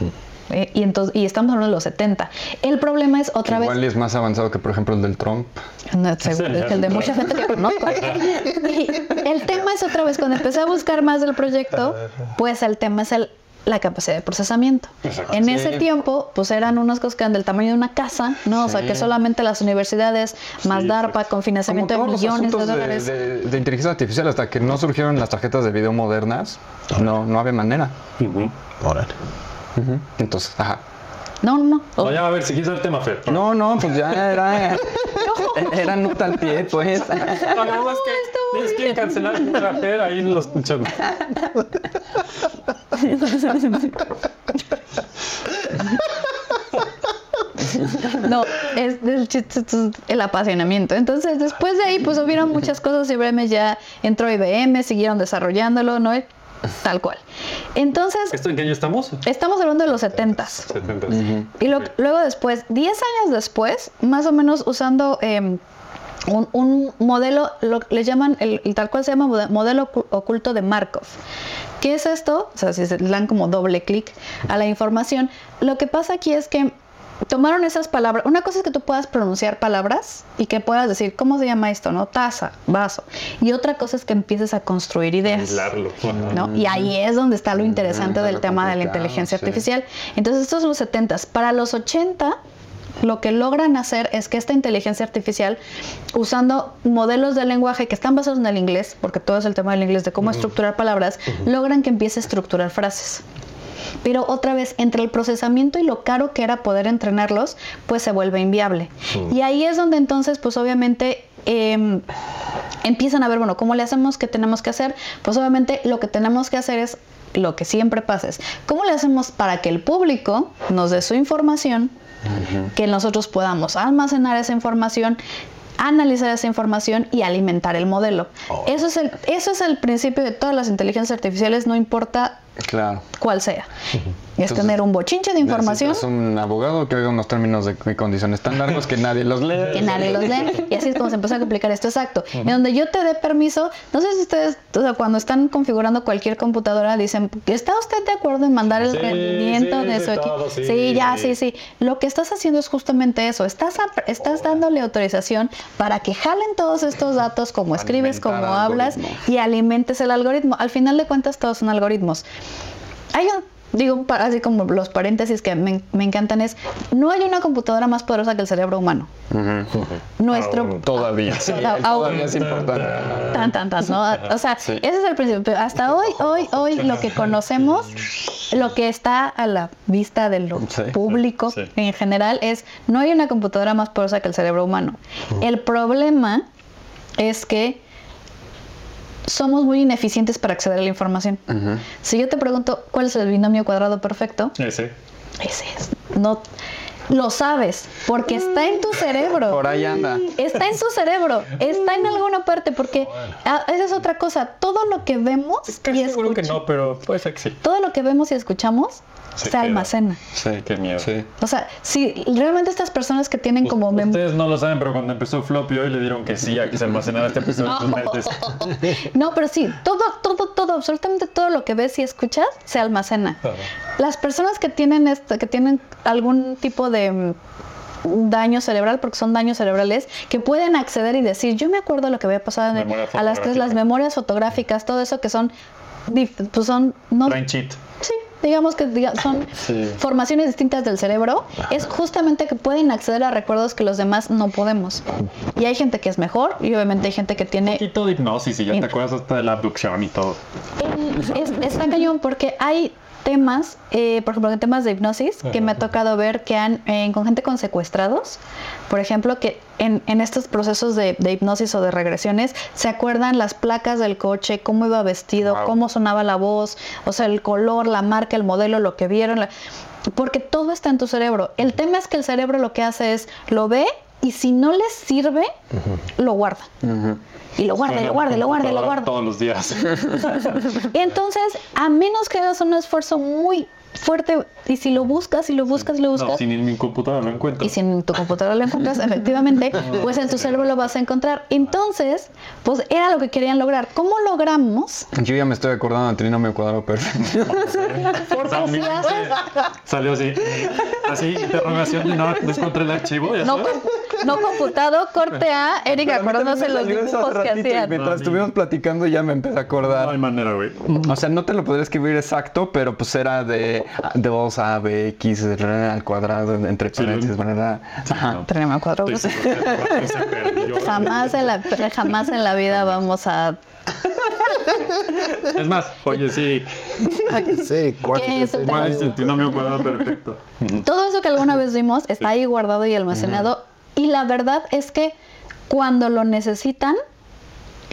Speaker 3: Eh, y entonces, y estamos hablando de los 70. El problema es otra vez.
Speaker 4: Igual es más avanzado que por ejemplo el del Trump.
Speaker 3: No, seguro, es el de mucha gente que conozco. Y el tema es otra vez, cuando empecé a buscar más del proyecto, pues el tema es el, la capacidad de procesamiento. En ese tiempo, pues eran unas cosas que eran del tamaño de una casa, ¿no? O sea, que solamente las universidades, más DARPA, con
Speaker 4: Como
Speaker 3: financiamiento de millones de
Speaker 4: asuntos de,
Speaker 3: dólares.
Speaker 4: de- de inteligencia artificial hasta que no surgieron las tarjetas de video modernas, no, no había manera. Entonces, ajá.
Speaker 3: No, no, no.
Speaker 5: No, ya, a ver, si quieres el tema, Fer.
Speaker 4: No, no, pues ya era. Era nota al pie, pues.
Speaker 5: No, más que tienes que cancelar a Fer ahí en los chavos.
Speaker 3: No, es es el apasionamiento. Entonces, después de ahí, pues hubieron muchas cosas. IBM ya entró IBM, siguieron desarrollándolo, ¿no? Tal cual. Entonces,
Speaker 5: ¿Esto en qué año estamos?
Speaker 3: estamos hablando de los 70s.
Speaker 5: 70.
Speaker 3: Y lo- luego después, 10 años después, más o menos usando eh, un, un modelo, lo, le llaman, el, el tal cual se llama mode- modelo ocu- oculto de Markov. ¿Qué es esto? O sea, si se le dan como doble clic a la información, lo que pasa aquí es que tomaron esas palabras. Una cosa es que tú puedas pronunciar palabras y que puedas decir, ¿cómo se llama esto? ¿No? Taza, vaso. Y otra cosa es que empieces a construir ideas.
Speaker 5: Aislarlo.
Speaker 3: ¿no? Y ahí es donde está lo interesante del
Speaker 4: lo
Speaker 3: tema de la inteligencia
Speaker 4: sí.
Speaker 3: artificial. Entonces, estos son los 70. Para los 80, lo que logran hacer es que esta inteligencia artificial, usando modelos de lenguaje que están basados en el inglés, porque todo es el tema del inglés, de cómo estructurar palabras, logran que empiece a estructurar frases. Pero otra vez, entre el procesamiento y lo caro que era poder entrenarlos, pues se vuelve inviable. Y ahí es donde entonces, pues obviamente, em, empiezan a ver, bueno, ¿cómo le hacemos? ¿Qué tenemos que hacer? Pues obviamente lo que tenemos que hacer es lo que siempre pasa es, ¿cómo le hacemos para que el público nos dé su información, que nosotros podamos almacenar esa información, analizar esa información y alimentar el modelo? Eso, es el, eso es el principio de todas las inteligencias artificiales, no importa
Speaker 4: Claro.
Speaker 3: cuál sea. Es
Speaker 4: Entonces,
Speaker 3: tener un bochinche de información
Speaker 4: Necesitas un abogado que oiga unos términos de condiciones tan largos que nadie los lee.
Speaker 3: que nadie los lee. Y así es como se empieza a complicar esto exacto. En donde yo te dé permiso, no sé si ustedes, o sea, cuando están configurando cualquier computadora, dicen, ¿está usted de acuerdo en mandar el
Speaker 5: Sí,
Speaker 3: rendimiento
Speaker 5: sí,
Speaker 3: de su equipo?
Speaker 5: sí.
Speaker 3: Sí, ya, sí, sí. Lo que estás haciendo es justamente eso. Estás, estás dándole autorización para que jalen todos estos datos, como escribes, como hablas,
Speaker 4: algoritmo.
Speaker 3: y alimentes el algoritmo. Al final de cuentas, todos son algoritmos. Hay un, digo, así como los paréntesis que me, me encantan es, no hay una computadora más poderosa que el cerebro humano. Nuestro...
Speaker 4: Todavía. Sí,
Speaker 3: Ah, ah,
Speaker 4: todavía es importante.
Speaker 3: Tan, tan, tan, ¿no? O sea, ese es el principio. Pero hasta hoy, hoy, hoy, lo que conocemos, lo que está a la vista del
Speaker 4: Sí,
Speaker 3: público
Speaker 5: sí.
Speaker 3: en general es, no hay una computadora más poderosa que el cerebro humano. El problema es que somos muy ineficientes para acceder a la información. Si yo te pregunto cuál es el binomio cuadrado perfecto,
Speaker 5: Ese.
Speaker 3: ese es. No lo sabes porque está en tu cerebro.
Speaker 4: Por ahí anda.
Speaker 3: Está en su cerebro, está en alguna parte, porque ah, esa es otra cosa. Todo lo que vemos y
Speaker 5: seguro que no, pero puede ser que sí.
Speaker 3: todo lo que vemos y escuchamos
Speaker 5: Se
Speaker 3: almacena.
Speaker 4: Sí,
Speaker 5: Qué miedo.
Speaker 4: Sí.
Speaker 3: O sea, si realmente estas personas que tienen como mem-
Speaker 5: Ustedes no lo saben, pero cuando empezó Floppy hoy le dieron que sí a que se almacenara este episodio en sus mentes.
Speaker 3: No, pero sí, todo, todo, todo, absolutamente todo lo que ves y escuchas se almacena. Las personas que tienen esto, que tienen algún tipo de mm, daño cerebral, porque son daños cerebrales, que pueden acceder y decir, yo me acuerdo lo que había pasado en- a las tres, las memorias fotográficas, todo eso que son, pues son, no,
Speaker 5: cheat.
Speaker 3: Sí, digamos que diga- son
Speaker 5: Sí.
Speaker 3: formaciones distintas del cerebro. Es justamente que pueden acceder a recuerdos que los demás no podemos. Y hay gente que es mejor y obviamente hay gente que
Speaker 5: Un
Speaker 3: tiene...
Speaker 5: poquito de hipnosis y ya te acuerdas hasta de la abducción y todo.
Speaker 3: El- es, está cañón porque hay temas, eh, por ejemplo, en temas de hipnosis, que me ha tocado ver que han, eh, con gente con secuestrados, por ejemplo, que en, en estos procesos de, de hipnosis o de regresiones, se acuerdan las placas del coche, cómo iba vestido,
Speaker 4: Wow.
Speaker 3: cómo sonaba la voz, o sea, el color, la marca, el modelo, lo que vieron, la- porque todo está en tu cerebro. El tema es que el cerebro lo que hace es, lo ve y si no le sirve, lo guarda. Y lo guarda, y lo guarda, y lo guarda, y lo guarda.
Speaker 5: Todos los días.
Speaker 3: Entonces, a menos que hagas un esfuerzo muy fuerte, y si lo buscas, y lo buscas, y lo buscas,
Speaker 5: No, sin en mi computadora lo encuentro.
Speaker 3: y si en tu computadora lo encuentras, efectivamente, pues en tu cerebro lo vas a encontrar. Entonces, pues era lo que querían lograr. ¿Cómo logramos?
Speaker 4: Yo ya me estoy acordando del trinomio cuadrado perfecto.
Speaker 3: Porque si haces
Speaker 5: Salió así. Así, interrogación y no, encontré el archivo. ya
Speaker 3: no, no computado, corte A, Eric acordándose los dibujos que hacían.
Speaker 4: Mientras estuvimos platicando ya me empecé a
Speaker 5: No hay
Speaker 4: acordar.
Speaker 5: manera, güey.
Speaker 4: O sea, no te lo podría escribir exacto, pero pues era de, de 2a, b, x r, al cuadrado, entre
Speaker 5: Sí,
Speaker 4: paréntesis, ¿verdad? Ajá.
Speaker 5: no.
Speaker 3: Cuadrado.
Speaker 5: Estoy seguro que se perdió.
Speaker 3: Jamás en, la, jamás en la vida vamos a...
Speaker 5: Es más, oye, sí.
Speaker 1: Sí, cuatro.
Speaker 3: ¿Qué es el
Speaker 5: ¿Cuál es el trinomio cuadrado perfecto?
Speaker 3: Todo eso que alguna vez vimos está ahí guardado y almacenado. Y la verdad es que cuando lo necesitan,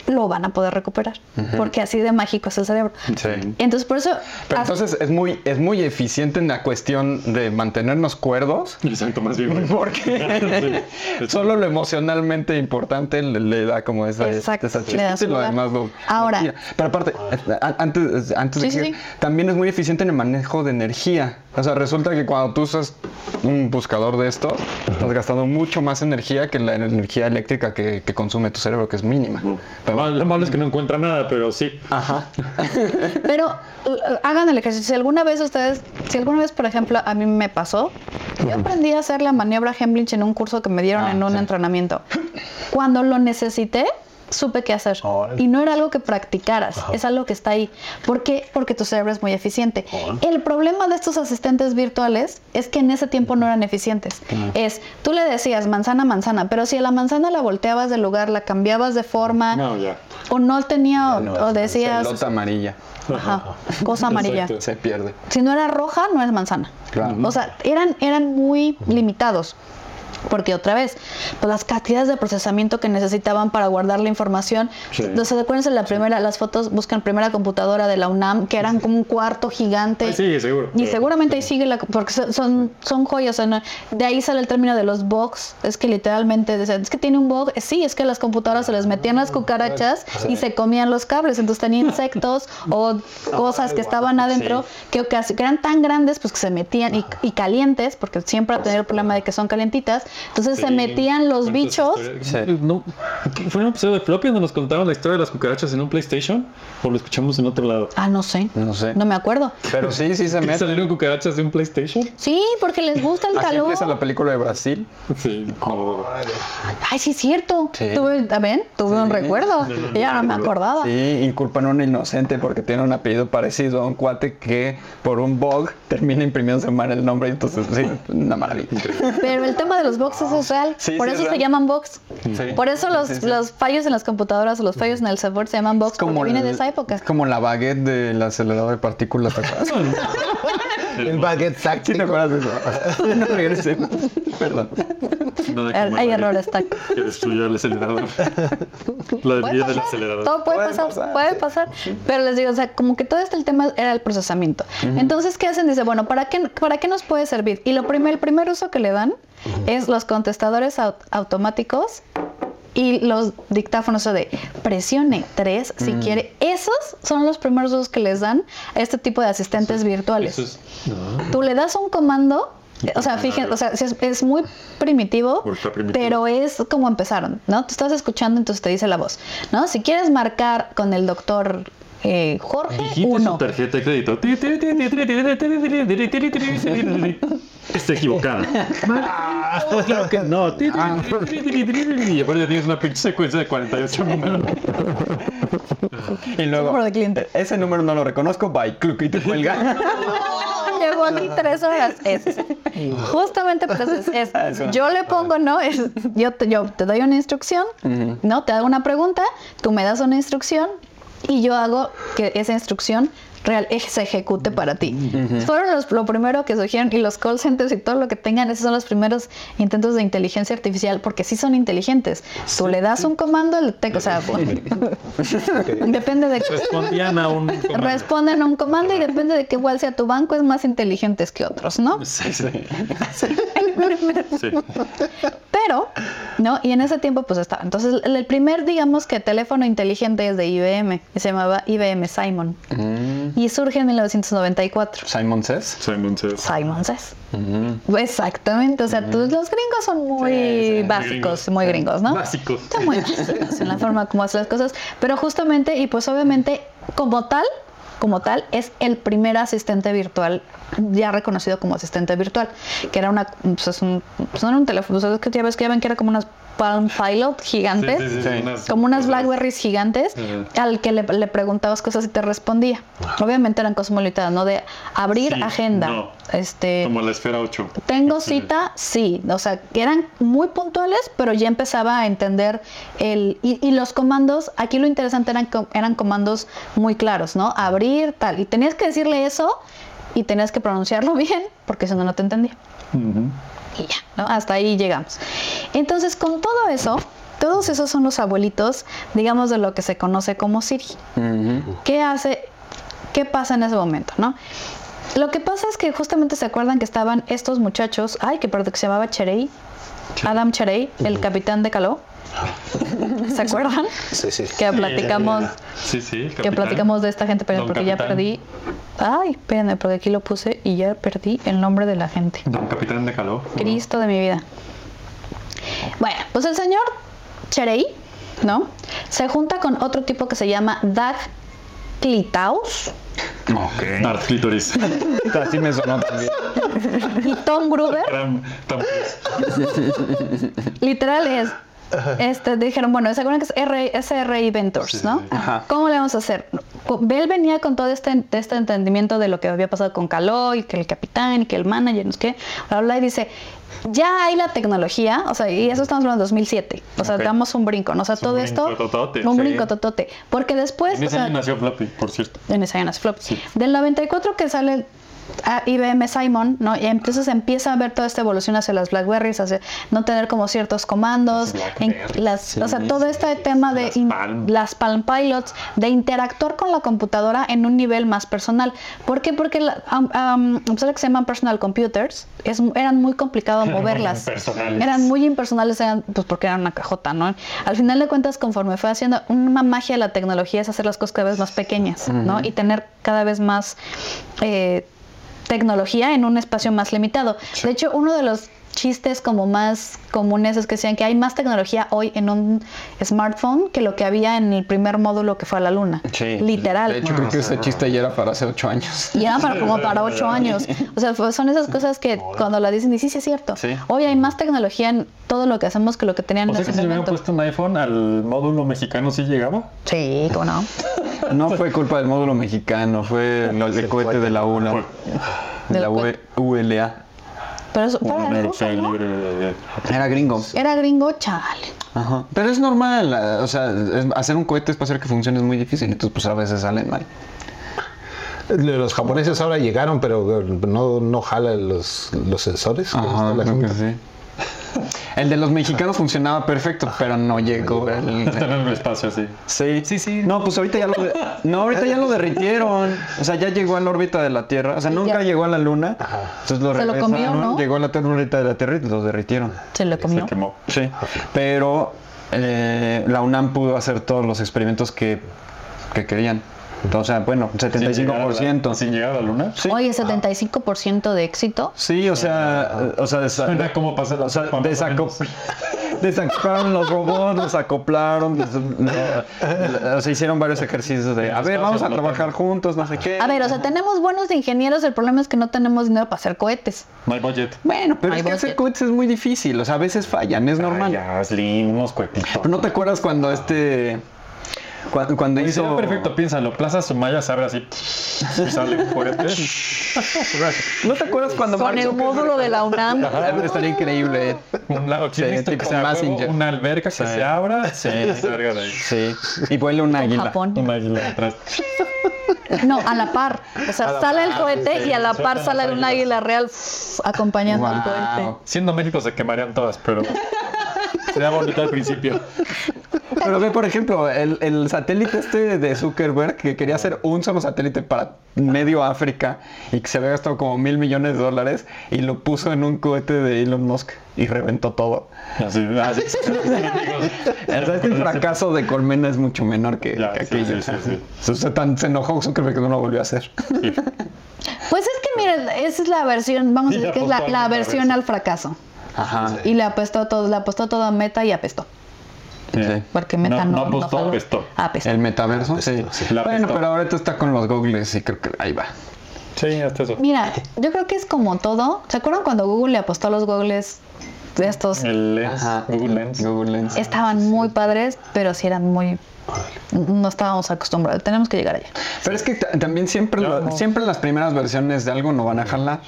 Speaker 3: lo van a poder recuperar. Porque así de mágico es el cerebro.
Speaker 4: Sí.
Speaker 3: Entonces, por eso.
Speaker 4: Pero entonces es muy, es muy eficiente en la cuestión de mantenernos cuerdos.
Speaker 5: Exacto, más bien.
Speaker 4: Porque
Speaker 5: Sí.
Speaker 4: solo lo emocionalmente importante le, le da como esa,
Speaker 3: Exacto,
Speaker 4: esa y lo demás lo-
Speaker 3: Ahora.
Speaker 4: lo. Pero aparte, a- antes, antes de
Speaker 3: Sí,
Speaker 4: que
Speaker 3: sí, sí.
Speaker 4: también es muy eficiente en el manejo de energía. O sea, resulta que cuando tú usas un buscador de esto, estás gastando mucho más energía que la energía eléctrica que, que consume tu cerebro, que es mínima.
Speaker 5: Lo malo es que no encuentra nada, pero sí.
Speaker 4: Ajá.
Speaker 3: Pero uh, hagan el ejercicio. Si alguna vez ustedes, si alguna vez, por ejemplo, a mí me pasó, yo aprendí a hacer la maniobra Hemlich en un curso que me dieron
Speaker 4: Ah,
Speaker 3: en un
Speaker 4: sí.
Speaker 3: entrenamiento. Cuando lo necesité, supe qué hacer. Y no era algo que practicaras, es algo que está ahí. ¿Por qué? Porque tu cerebro es muy eficiente. El problema de estos asistentes virtuales es que en ese tiempo no eran eficientes. Es, tú le decías manzana, manzana, pero si a la manzana la volteabas de lugar, la cambiabas de forma,
Speaker 5: No,
Speaker 3: o no tenía,
Speaker 1: no,
Speaker 3: o decías,
Speaker 4: Pelota amarilla.
Speaker 3: ajá, cosa amarilla.
Speaker 5: Exacto.
Speaker 4: Se pierde.
Speaker 3: Si no era roja, no es manzana.
Speaker 4: Claro.
Speaker 3: O sea, eran, eran muy limitados. Porque otra vez, pues las cantidades de procesamiento que necesitaban para guardar la información. No sé, acuérdense la primera, las fotos, buscan primera computadora de la UNAM, que eran como un cuarto gigante.
Speaker 5: Ay, sí, seguro.
Speaker 3: Y seguramente ahí sigue la, porque son- son, joyas, o sea, no- de ahí sale el término de los bugs, es que literalmente es que tiene un bug, sí, es que las computadoras se les metían las cucarachas y se comían los cables, entonces tenía insectos o cosas que estaban adentro que, eran tan grandes pues que se metían y, y calientes, porque siempre a tener el problema de que son calientitas, entonces se
Speaker 5: Sí.
Speaker 3: metían los
Speaker 5: ¿Cuántas
Speaker 3: bichos.
Speaker 5: historias? No, ¿Fue un episodio de Floppy donde nos contaron la historia de las cucarachas en un PlayStation? ¿O lo escuchamos en otro lado?
Speaker 3: Ah, no sé.
Speaker 4: No sé.
Speaker 3: No me acuerdo.
Speaker 4: Pero sí, sí se
Speaker 5: ¿Que
Speaker 4: mete.
Speaker 5: ¿Salieron cucarachas de un PlayStation?
Speaker 3: Sí, porque les gusta el
Speaker 4: Así
Speaker 3: calor.
Speaker 4: empieza la película de Brasil.
Speaker 5: Sí. no.
Speaker 3: Ay, sí, es cierto.
Speaker 4: Sí.
Speaker 3: Tuve, ¿ven? Tuve un recuerdo. Ya no me acordaba.
Speaker 4: Sí, inculpan a un inocente porque tiene un apellido parecido a un cuate que por un bug termina imprimiéndose mal el nombre y entonces sí, una maravilla.
Speaker 3: Pero el tema de los boxes es real.
Speaker 4: Sí,
Speaker 3: Por
Speaker 4: sí,
Speaker 3: eso
Speaker 4: es
Speaker 3: se
Speaker 4: real.
Speaker 3: llaman box.
Speaker 4: Sí.
Speaker 3: Por eso los,
Speaker 4: Sí, sí.
Speaker 3: los fallos en las computadoras o los fallos en el software se llaman box. Como viene de esa época.
Speaker 4: es como la baguette del acelerador de partículas. ¿te acuerdas?
Speaker 1: El baguette
Speaker 4: ¿Sí
Speaker 1: táctico.
Speaker 4: te acuerdas de eso? no regresé. Perdón.
Speaker 3: Hay errores.
Speaker 5: Que destruyó el acelerador. La desvía del acelerador.
Speaker 3: Todo puede,
Speaker 4: Puede
Speaker 3: pasar,
Speaker 4: pasar,
Speaker 3: puede pasar. Pero les digo, o sea, como que todo este el tema era el procesamiento. Entonces, ¿qué hacen? Dice, bueno, ¿para qué, ¿para qué nos puede servir? Y lo primer, el primer uso que le dan es los contestadores au- automáticos y los dictáfonos o de presione 3 si quiere. Esos son los primeros usos que les dan a este tipo de asistentes virtuales.
Speaker 5: Eso es.
Speaker 3: Tú le das un comando, o sea, fíjense, o sea, es, es muy primitivo. pero es como empezaron, ¿no? Tú estás escuchando, entonces te dice la voz, ¿no? Si quieres marcar con el doctor eh, Jorge,
Speaker 5: su
Speaker 3: uno.
Speaker 5: tarjeta de crédito. Está equivocada. Claro que no. Y aparte tienes una pinche secuencia de 48 números.
Speaker 4: Y luego,
Speaker 3: Número de cliente.
Speaker 4: ese número no lo reconozco, bye, cluc, y te cuelga.
Speaker 3: Llevo aquí tres horas. Es, justamente pues es, es-
Speaker 4: Eso.
Speaker 3: yo le pongo, ¿no? Es- yo, te, yo te doy una instrucción, ¿no? Te hago una pregunta, tú me das una instrucción y yo hago que esa instrucción real se ejecute para ti. Fueron los, lo primero que surgieron y los call centers y todo lo que tengan, esos son los primeros intentos de inteligencia artificial porque sí son inteligentes. Tú le das un comando, el te- o sea, depende de
Speaker 5: Respondían a un. comando.
Speaker 3: responden a un comando y depende de qué igual sea tu banco es más inteligentes que otros, ¿no?
Speaker 5: Sí, sí. Sí.
Speaker 3: Pero, ¿no? Y en ese tiempo pues estaba. Entonces, el el primer, digamos que teléfono inteligente es de IBM y se llamaba IBM Simon y surge en 1994.
Speaker 4: Simon Says.
Speaker 5: Simon Says.
Speaker 3: Simon Says. Exactamente, o sea, tú- los gringos son muy
Speaker 4: Sí, sí,
Speaker 3: básicos, muy gringos, ¿no?
Speaker 5: Básicos.
Speaker 3: Son muy básicos en la forma como hacen las cosas, pero justamente, y pues obviamente, como tal, como tal, es el primer asistente virtual ya reconocido como asistente virtual, que era una, pues es un, pues no era un teléfono, o sea, es que ya ves que ya ven que era como unas Palm Pilot gigantes,
Speaker 5: Sí, sí, sí, unas-
Speaker 3: como unas Blackberries gigantes, al que le, le preguntabas cosas y te respondía. Obviamente eran cosas muy limitadas, ¿no? De abrir
Speaker 5: Sí,
Speaker 3: agenda,
Speaker 5: no.
Speaker 3: este...
Speaker 5: Como la esfera 8.
Speaker 3: Tengo cita, sí, o sea, que eran muy puntuales, pero ya empezaba a entender el... Y, y los comandos, aquí lo interesante eran, eran comandos muy claros, ¿no? Abrir, tal, y tenías que decirle eso y tenías que pronunciarlo bien, porque si no, no te entendía. Y ya, ¿no? Hasta ahí llegamos. Entonces, con todo eso, todos esos son los abuelitos, digamos, de lo que se conoce como Siri. ¿Qué hace? ¿Qué pasa en ese momento, no? Lo que pasa es que justamente se acuerdan que estaban estos muchachos, ay, que perdón, que se llamaba Cherey, Adam Cherey, el capitán de Caló. ¿Se acuerdan?
Speaker 1: Sí, sí.
Speaker 3: Que platicamos,
Speaker 5: Sí, sí.
Speaker 3: que platicamos de esta gente, pero
Speaker 5: Don
Speaker 3: porque ya perdí. Ay, espérenme, porque aquí lo puse y ya perdí el nombre de la gente.
Speaker 5: Don Capitán de Caló.
Speaker 3: Cristo de mi vida. Bueno, pues el señor Cherey, ¿no? Se junta con otro tipo que se llama Dag Klitaus
Speaker 4: Ok.
Speaker 5: Art Clitoris.
Speaker 4: Así me sonó también.
Speaker 3: y Tom Gruber. Literal es. Este, dijeron, bueno, ¿se acuerdan que es R- SRI Ventures, no?
Speaker 4: Ajá.
Speaker 3: ¿Cómo le vamos a hacer? Bell venía con todo este, este entendimiento de lo que había pasado con Caló y que el capitán y que el manager, no sé qué, bla, bla, y dice, ya hay la tecnología, o sea, y eso estamos hablando de 2007, o sea, damos un brinco, ¿no? O sea,
Speaker 5: un
Speaker 3: todo esto,
Speaker 5: brincototote,
Speaker 3: un
Speaker 5: sí.
Speaker 3: brinco totote, porque después,
Speaker 5: En
Speaker 3: o
Speaker 5: ese
Speaker 3: sea,
Speaker 5: año nació Floppy, por cierto.
Speaker 3: en ese año nació Flop. Del 94 que sale IBM Simon, ¿no? Y entonces empieza a ver toda esta evolución hacia las Blackberries, hacia no tener como ciertos comandos, en las, o sea, todo este tema de
Speaker 5: Las
Speaker 3: in-
Speaker 5: Palm.
Speaker 3: las Palm Pilots, de interactuar con la computadora en un nivel más personal. ¿Por qué? Porque la- am, a pesar de que se llaman personal computers, es, eran muy complicado moverlas.
Speaker 5: impersonales.
Speaker 3: Eran muy impersonales, eran, pues porque eran una cajota, ¿no? Al final de cuentas, conforme fue haciendo una magia de la tecnología es hacer las cosas cada vez más pequeñas, ¿no? Y tener cada vez más eh, tecnología en un espacio más limitado. De hecho, uno de los chistes como más comunes es que decían que hay más tecnología hoy en un smartphone que lo que había en el primer módulo que fue a la luna.
Speaker 4: Sí.
Speaker 3: Literal.
Speaker 4: De hecho, creo que ese chiste ya era para hace ocho años.
Speaker 3: Y era para, como para ocho años. O sea, fue- son esas cosas que cuando la dicen, y sí, sí es cierto.
Speaker 4: Sí.
Speaker 3: Hoy hay más tecnología en todo lo que hacemos que lo que tenían
Speaker 5: O
Speaker 3: en
Speaker 5: sea que si
Speaker 3: momento.
Speaker 5: puesto un iPhone al módulo mexicano sí llegaba.
Speaker 3: Sí, ¿cómo no?
Speaker 4: No fue culpa del módulo mexicano, fue lo- el cohete de la UNA, de la ULA.
Speaker 3: Pero eso, era
Speaker 5: Una
Speaker 3: ruso,
Speaker 5: edición
Speaker 3: ¿no?
Speaker 5: libre de-
Speaker 4: Era gringo.
Speaker 3: Era gringo, chale.
Speaker 4: Ajá. Pero es normal, eh, o sea, es- hacer un cohete es para hacer que funcione es muy difícil, entonces pues a veces salen mal.
Speaker 1: Los japoneses ahora llegaron, pero no, no jalan los, los sensores. que
Speaker 4: Ajá,
Speaker 1: está la
Speaker 4: creo que
Speaker 1: gente.
Speaker 4: sí. El de los mexicanos funcionaba perfecto, pero no llegó. el-
Speaker 5: el espacio así.
Speaker 4: Sí, sí, sí. No, pues ahorita ya lo de- no, ahorita ya lo derritieron. O sea, ya llegó a la órbita de la Tierra. O sea, nunca
Speaker 3: Ya.
Speaker 4: llegó a la Luna. Entonces lo
Speaker 3: Se lo comió,
Speaker 4: regresaron,
Speaker 3: ¿no?
Speaker 4: Llegó a la órbita de la Tierra y lo derritieron.
Speaker 3: Se le comió.
Speaker 5: Se quemó.
Speaker 4: Sí. Pero eh, la UNAM pudo hacer todos los experimentos que, que querían. O sea, bueno,
Speaker 5: Sin llegar la-
Speaker 4: 75%.
Speaker 5: Sin llegar a la luna.
Speaker 4: Sí.
Speaker 3: Oye, 75% de éxito.
Speaker 4: Sí, o sea, o sea, desa-
Speaker 5: como pasa la
Speaker 4: o sea,
Speaker 5: sopa, más o
Speaker 4: desacop-
Speaker 5: menos.
Speaker 4: desacoplaron los robots, los acoplaron, des- o sea, hicieron varios ejercicios de, a ver, vamos a trabajar juntos, no sé qué.
Speaker 3: A ver, o sea, tenemos buenos ingenieros, el problema es que no tenemos dinero para hacer cohetes.
Speaker 5: No hay budget.
Speaker 4: Bueno, pero es que hacer cohetes es muy difícil, o sea, a veces fallan, es normal.
Speaker 5: Ay, ya, Slim, unos cuetitos.
Speaker 4: Pero ¿No te acuerdas cuando este, cuando, cuando
Speaker 5: Hizo...
Speaker 4: hizo...
Speaker 5: perfecto, piénsalo. Plaza Sumaya se abre así. Y sale un cohete.
Speaker 4: ¿No te acuerdas cuando
Speaker 3: Con
Speaker 4: Mark
Speaker 3: el módulo de la UNAM.
Speaker 4: Estaría increíble.
Speaker 5: Un lado
Speaker 4: Sí,
Speaker 5: que se una alberca que se abra. Sí.
Speaker 4: Sí, y vuela un águila.
Speaker 3: Japón.
Speaker 5: Un águila detrás.
Speaker 3: No, a la par. O sea, sale el cohete y a la par sale un águila real acompañando al cohete.
Speaker 5: Siendo México se quemarían todas, pero sería bonito al principio.
Speaker 4: Pero ve, por ejemplo, el, el satélite este de Zuckerberg que quería hacer un solo satélite para medio África y que se había gastado como mil millones de dólares y lo puso en un cohete de Elon Musk y reventó todo.
Speaker 5: Así, así.
Speaker 4: Este fracaso de Colmena es mucho menor que,
Speaker 5: Ya,
Speaker 4: que
Speaker 5: sí,
Speaker 4: aquello.
Speaker 5: sí, sí, sí.
Speaker 4: O sea, tan- se enojó Zuckerberg que no lo volvió a hacer.
Speaker 3: Pues es que miren, esa es la versión, vamos a decir que es la, versión al fracaso.
Speaker 4: Ajá.
Speaker 3: Y le apostó todo, le apostó todo a Meta y apestó.
Speaker 4: Sí.
Speaker 3: Porque Meta no,
Speaker 5: no apostó,
Speaker 3: jaló.
Speaker 5: apestó.
Speaker 3: Apestó.
Speaker 4: El metaverso, sí. Bueno,
Speaker 5: apestó.
Speaker 4: pero ahorita está con los googles y creo que ahí va.
Speaker 5: Sí, hasta eso.
Speaker 3: Mira, yo creo que es como todo. ¿Se acuerdan cuando Google le apostó a los googles de estos?
Speaker 5: El Lens,
Speaker 4: Ajá.
Speaker 5: Google Lens.
Speaker 4: Google Lens.
Speaker 3: Estaban muy padres, pero sí eran muy... No estábamos acostumbrados. Tenemos que llegar allá.
Speaker 4: Pero es que ta- también siempre, lo-
Speaker 5: no.
Speaker 4: siempre las primeras versiones de algo no van a jalar.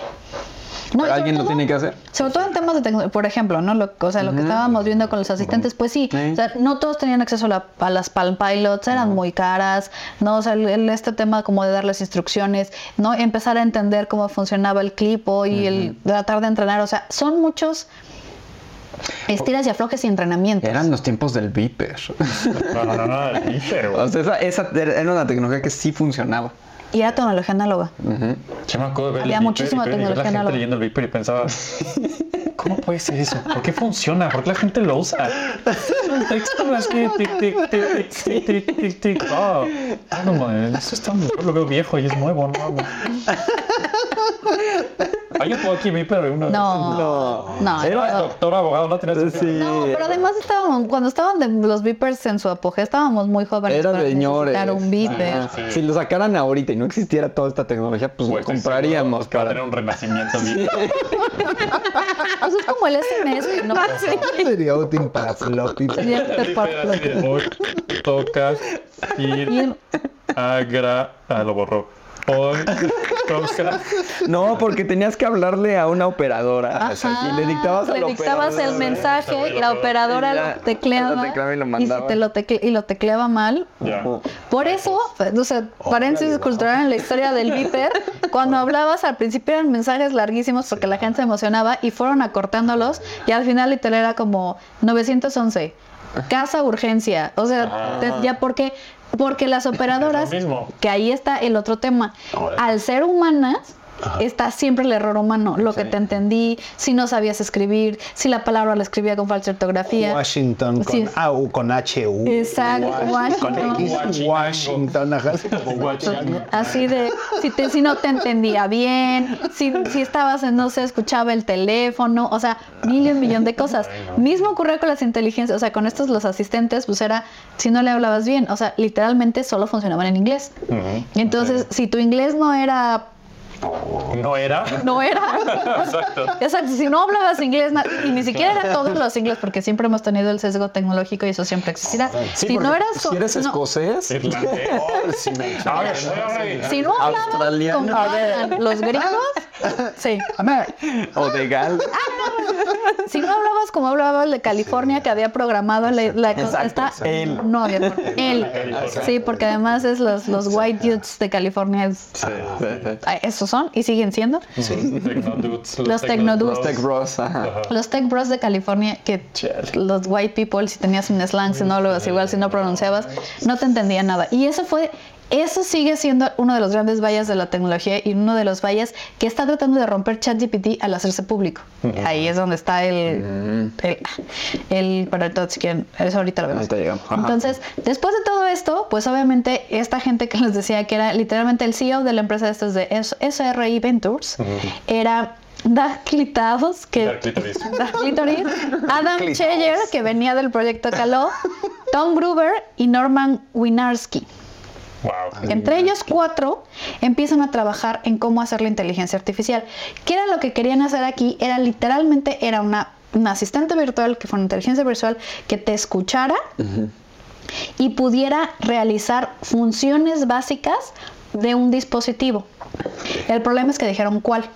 Speaker 3: No,
Speaker 4: Pero
Speaker 3: sobre
Speaker 4: alguien lo
Speaker 3: todo-
Speaker 4: tiene que hacer.
Speaker 3: Sobre todo en temas de tecnología, por ejemplo, ¿no? Lo, o sea, lo que estábamos viendo con los asistentes, pues sí, o sea, no todos tenían acceso a, la- a las Palm Pilots, eran muy caras, ¿no? O sea, el- el- este tema como de darles instrucciones, ¿no? Empezar a entender cómo funcionaba el clipo y el tratar de entrenar, o sea, son muchos estiras y aflojes y entrenamientos.
Speaker 4: Eran los tiempos del Viper.
Speaker 5: No, no, no, no, el Viper, güey.
Speaker 4: o sea, esa, esa era una tecnología que sí funcionaba.
Speaker 3: Y era tecnología análoga.
Speaker 5: Yo me acuerdo de ver
Speaker 3: Había
Speaker 5: el
Speaker 3: muchísima
Speaker 5: y y ver
Speaker 3: tecnología
Speaker 5: la gente
Speaker 3: análoga.
Speaker 5: leyendo el Viper y pensaba, ¿Cómo puede ser eso? ¿Por qué funciona? ¿Por qué la gente lo usa? Son texturas que tic, tic, tic, tic, tic, tic, tic. No, man, eso está muy... Lo veo viejo y es nuevo, ¿no? Man. Hay un aquí pero uno no.
Speaker 3: No, no.
Speaker 5: Era doctor abogado, no tenía
Speaker 4: sí.
Speaker 3: No, pero además estábamos, cuando estaban de, los Vipers en su apogeo, estábamos muy jóvenes.
Speaker 4: Era
Speaker 3: para
Speaker 4: señores.
Speaker 3: un Viper.
Speaker 4: Ah, sí. Si lo sacaran ahorita y no existiera toda esta tecnología, pues,
Speaker 5: pues lo
Speaker 4: compraríamos.
Speaker 5: Para tener un renacimiento.
Speaker 3: Sí. Es como el SMS, ¿no?
Speaker 1: Sería útil para floppy.
Speaker 5: Hoy tocas ir
Speaker 3: Y-
Speaker 5: a gra... Ah, lo borró.
Speaker 6: No, porque tenías que hablarle a una operadora.
Speaker 3: Ajá,
Speaker 6: y le dictabas
Speaker 3: le dictabas el mensaje, la operadora
Speaker 6: Y
Speaker 3: lo tecleaba,
Speaker 6: lo tecleaba y lo
Speaker 3: te lo tecle- y lo tecleaba mal.
Speaker 5: Ya.
Speaker 3: Por eso, o sea, paréntesis cultural en la historia del Viper, cuando hablabas al principio eran mensajes larguísimos porque la gente se emocionaba y fueron acortándolos y al final literal era como 911, casa urgencia, o sea, te- ya porque porque las operadoras, que ahí está el otro tema, al ser humanas está siempre el error humano, lo que te entendí, si no sabías escribir, si la palabra la escribía con falsa ortografía.
Speaker 1: Washington con
Speaker 3: Sí.
Speaker 1: A u con H U.
Speaker 3: Exacto,
Speaker 1: Con
Speaker 3: Washington.
Speaker 1: X, Washington, ajá, así
Speaker 3: de, si, te, si no te entendía bien, si, si estabas, en, no sé, escuchaba el teléfono, o sea, mil y un millón de cosas. Mismo ocurrió con las inteligencias, o sea, con estos los asistentes, pues era, si no le hablabas bien, o sea, literalmente solo funcionaban en inglés. Entonces, si tu inglés no era,
Speaker 5: No era.
Speaker 3: no era,
Speaker 5: Exacto.
Speaker 3: exacto, si no hablabas inglés, y ni siquiera era todos los inglés, porque siempre hemos tenido el sesgo tecnológico y eso siempre existirá.
Speaker 6: Sí,
Speaker 3: si no eras,
Speaker 6: si eres
Speaker 3: no-
Speaker 6: escocés,
Speaker 5: Irlandés.
Speaker 1: Sí,
Speaker 5: ver,
Speaker 3: si no hablabas como los gringos, sí.
Speaker 6: o de Gal.
Speaker 3: Si no hablabas como hablaba el de California que había programado la, la cosa
Speaker 6: Exacto,
Speaker 3: esta,
Speaker 6: él.
Speaker 3: no había él. Sí, porque además es los, los white dudes de California. es- ah, Son y siguen siendo.
Speaker 5: Tecnodudes,
Speaker 3: Los tecnodudes.
Speaker 6: Tech Bros. ajá.
Speaker 3: Los tech bros de California, que los white people, si tenías un slang, si no lo igual, si no pronunciabas, no te entendían nada. Y eso fue, eso sigue siendo uno de los grandes vallas de la tecnología y uno de los vallas que está tratando de romper ChatGPT al hacerse público. Ahí es donde está el, el, el para todos si quieren, eso ahorita lo vemos.
Speaker 6: Ahorita llegamos. Ajá.
Speaker 3: Entonces, después de todo esto, pues obviamente esta gente que les decía que era literalmente el CEO de la empresa de estos de SRI Ventures, era Doug Clitados, que
Speaker 5: Doug Clitoris.
Speaker 3: Doug Clitoris, Adam Cheyer, que venía del proyecto Caló, Tom Gruber y Norman Winarski.
Speaker 5: Wow.
Speaker 3: Entre ellos cuatro empiezan a trabajar en cómo hacer la inteligencia artificial. ¿Qué era lo que querían hacer aquí? Era literalmente era una, una asistente virtual que fue una inteligencia virtual que te escuchara y pudiera realizar funciones básicas de un dispositivo. El problema es que dijeron cuál.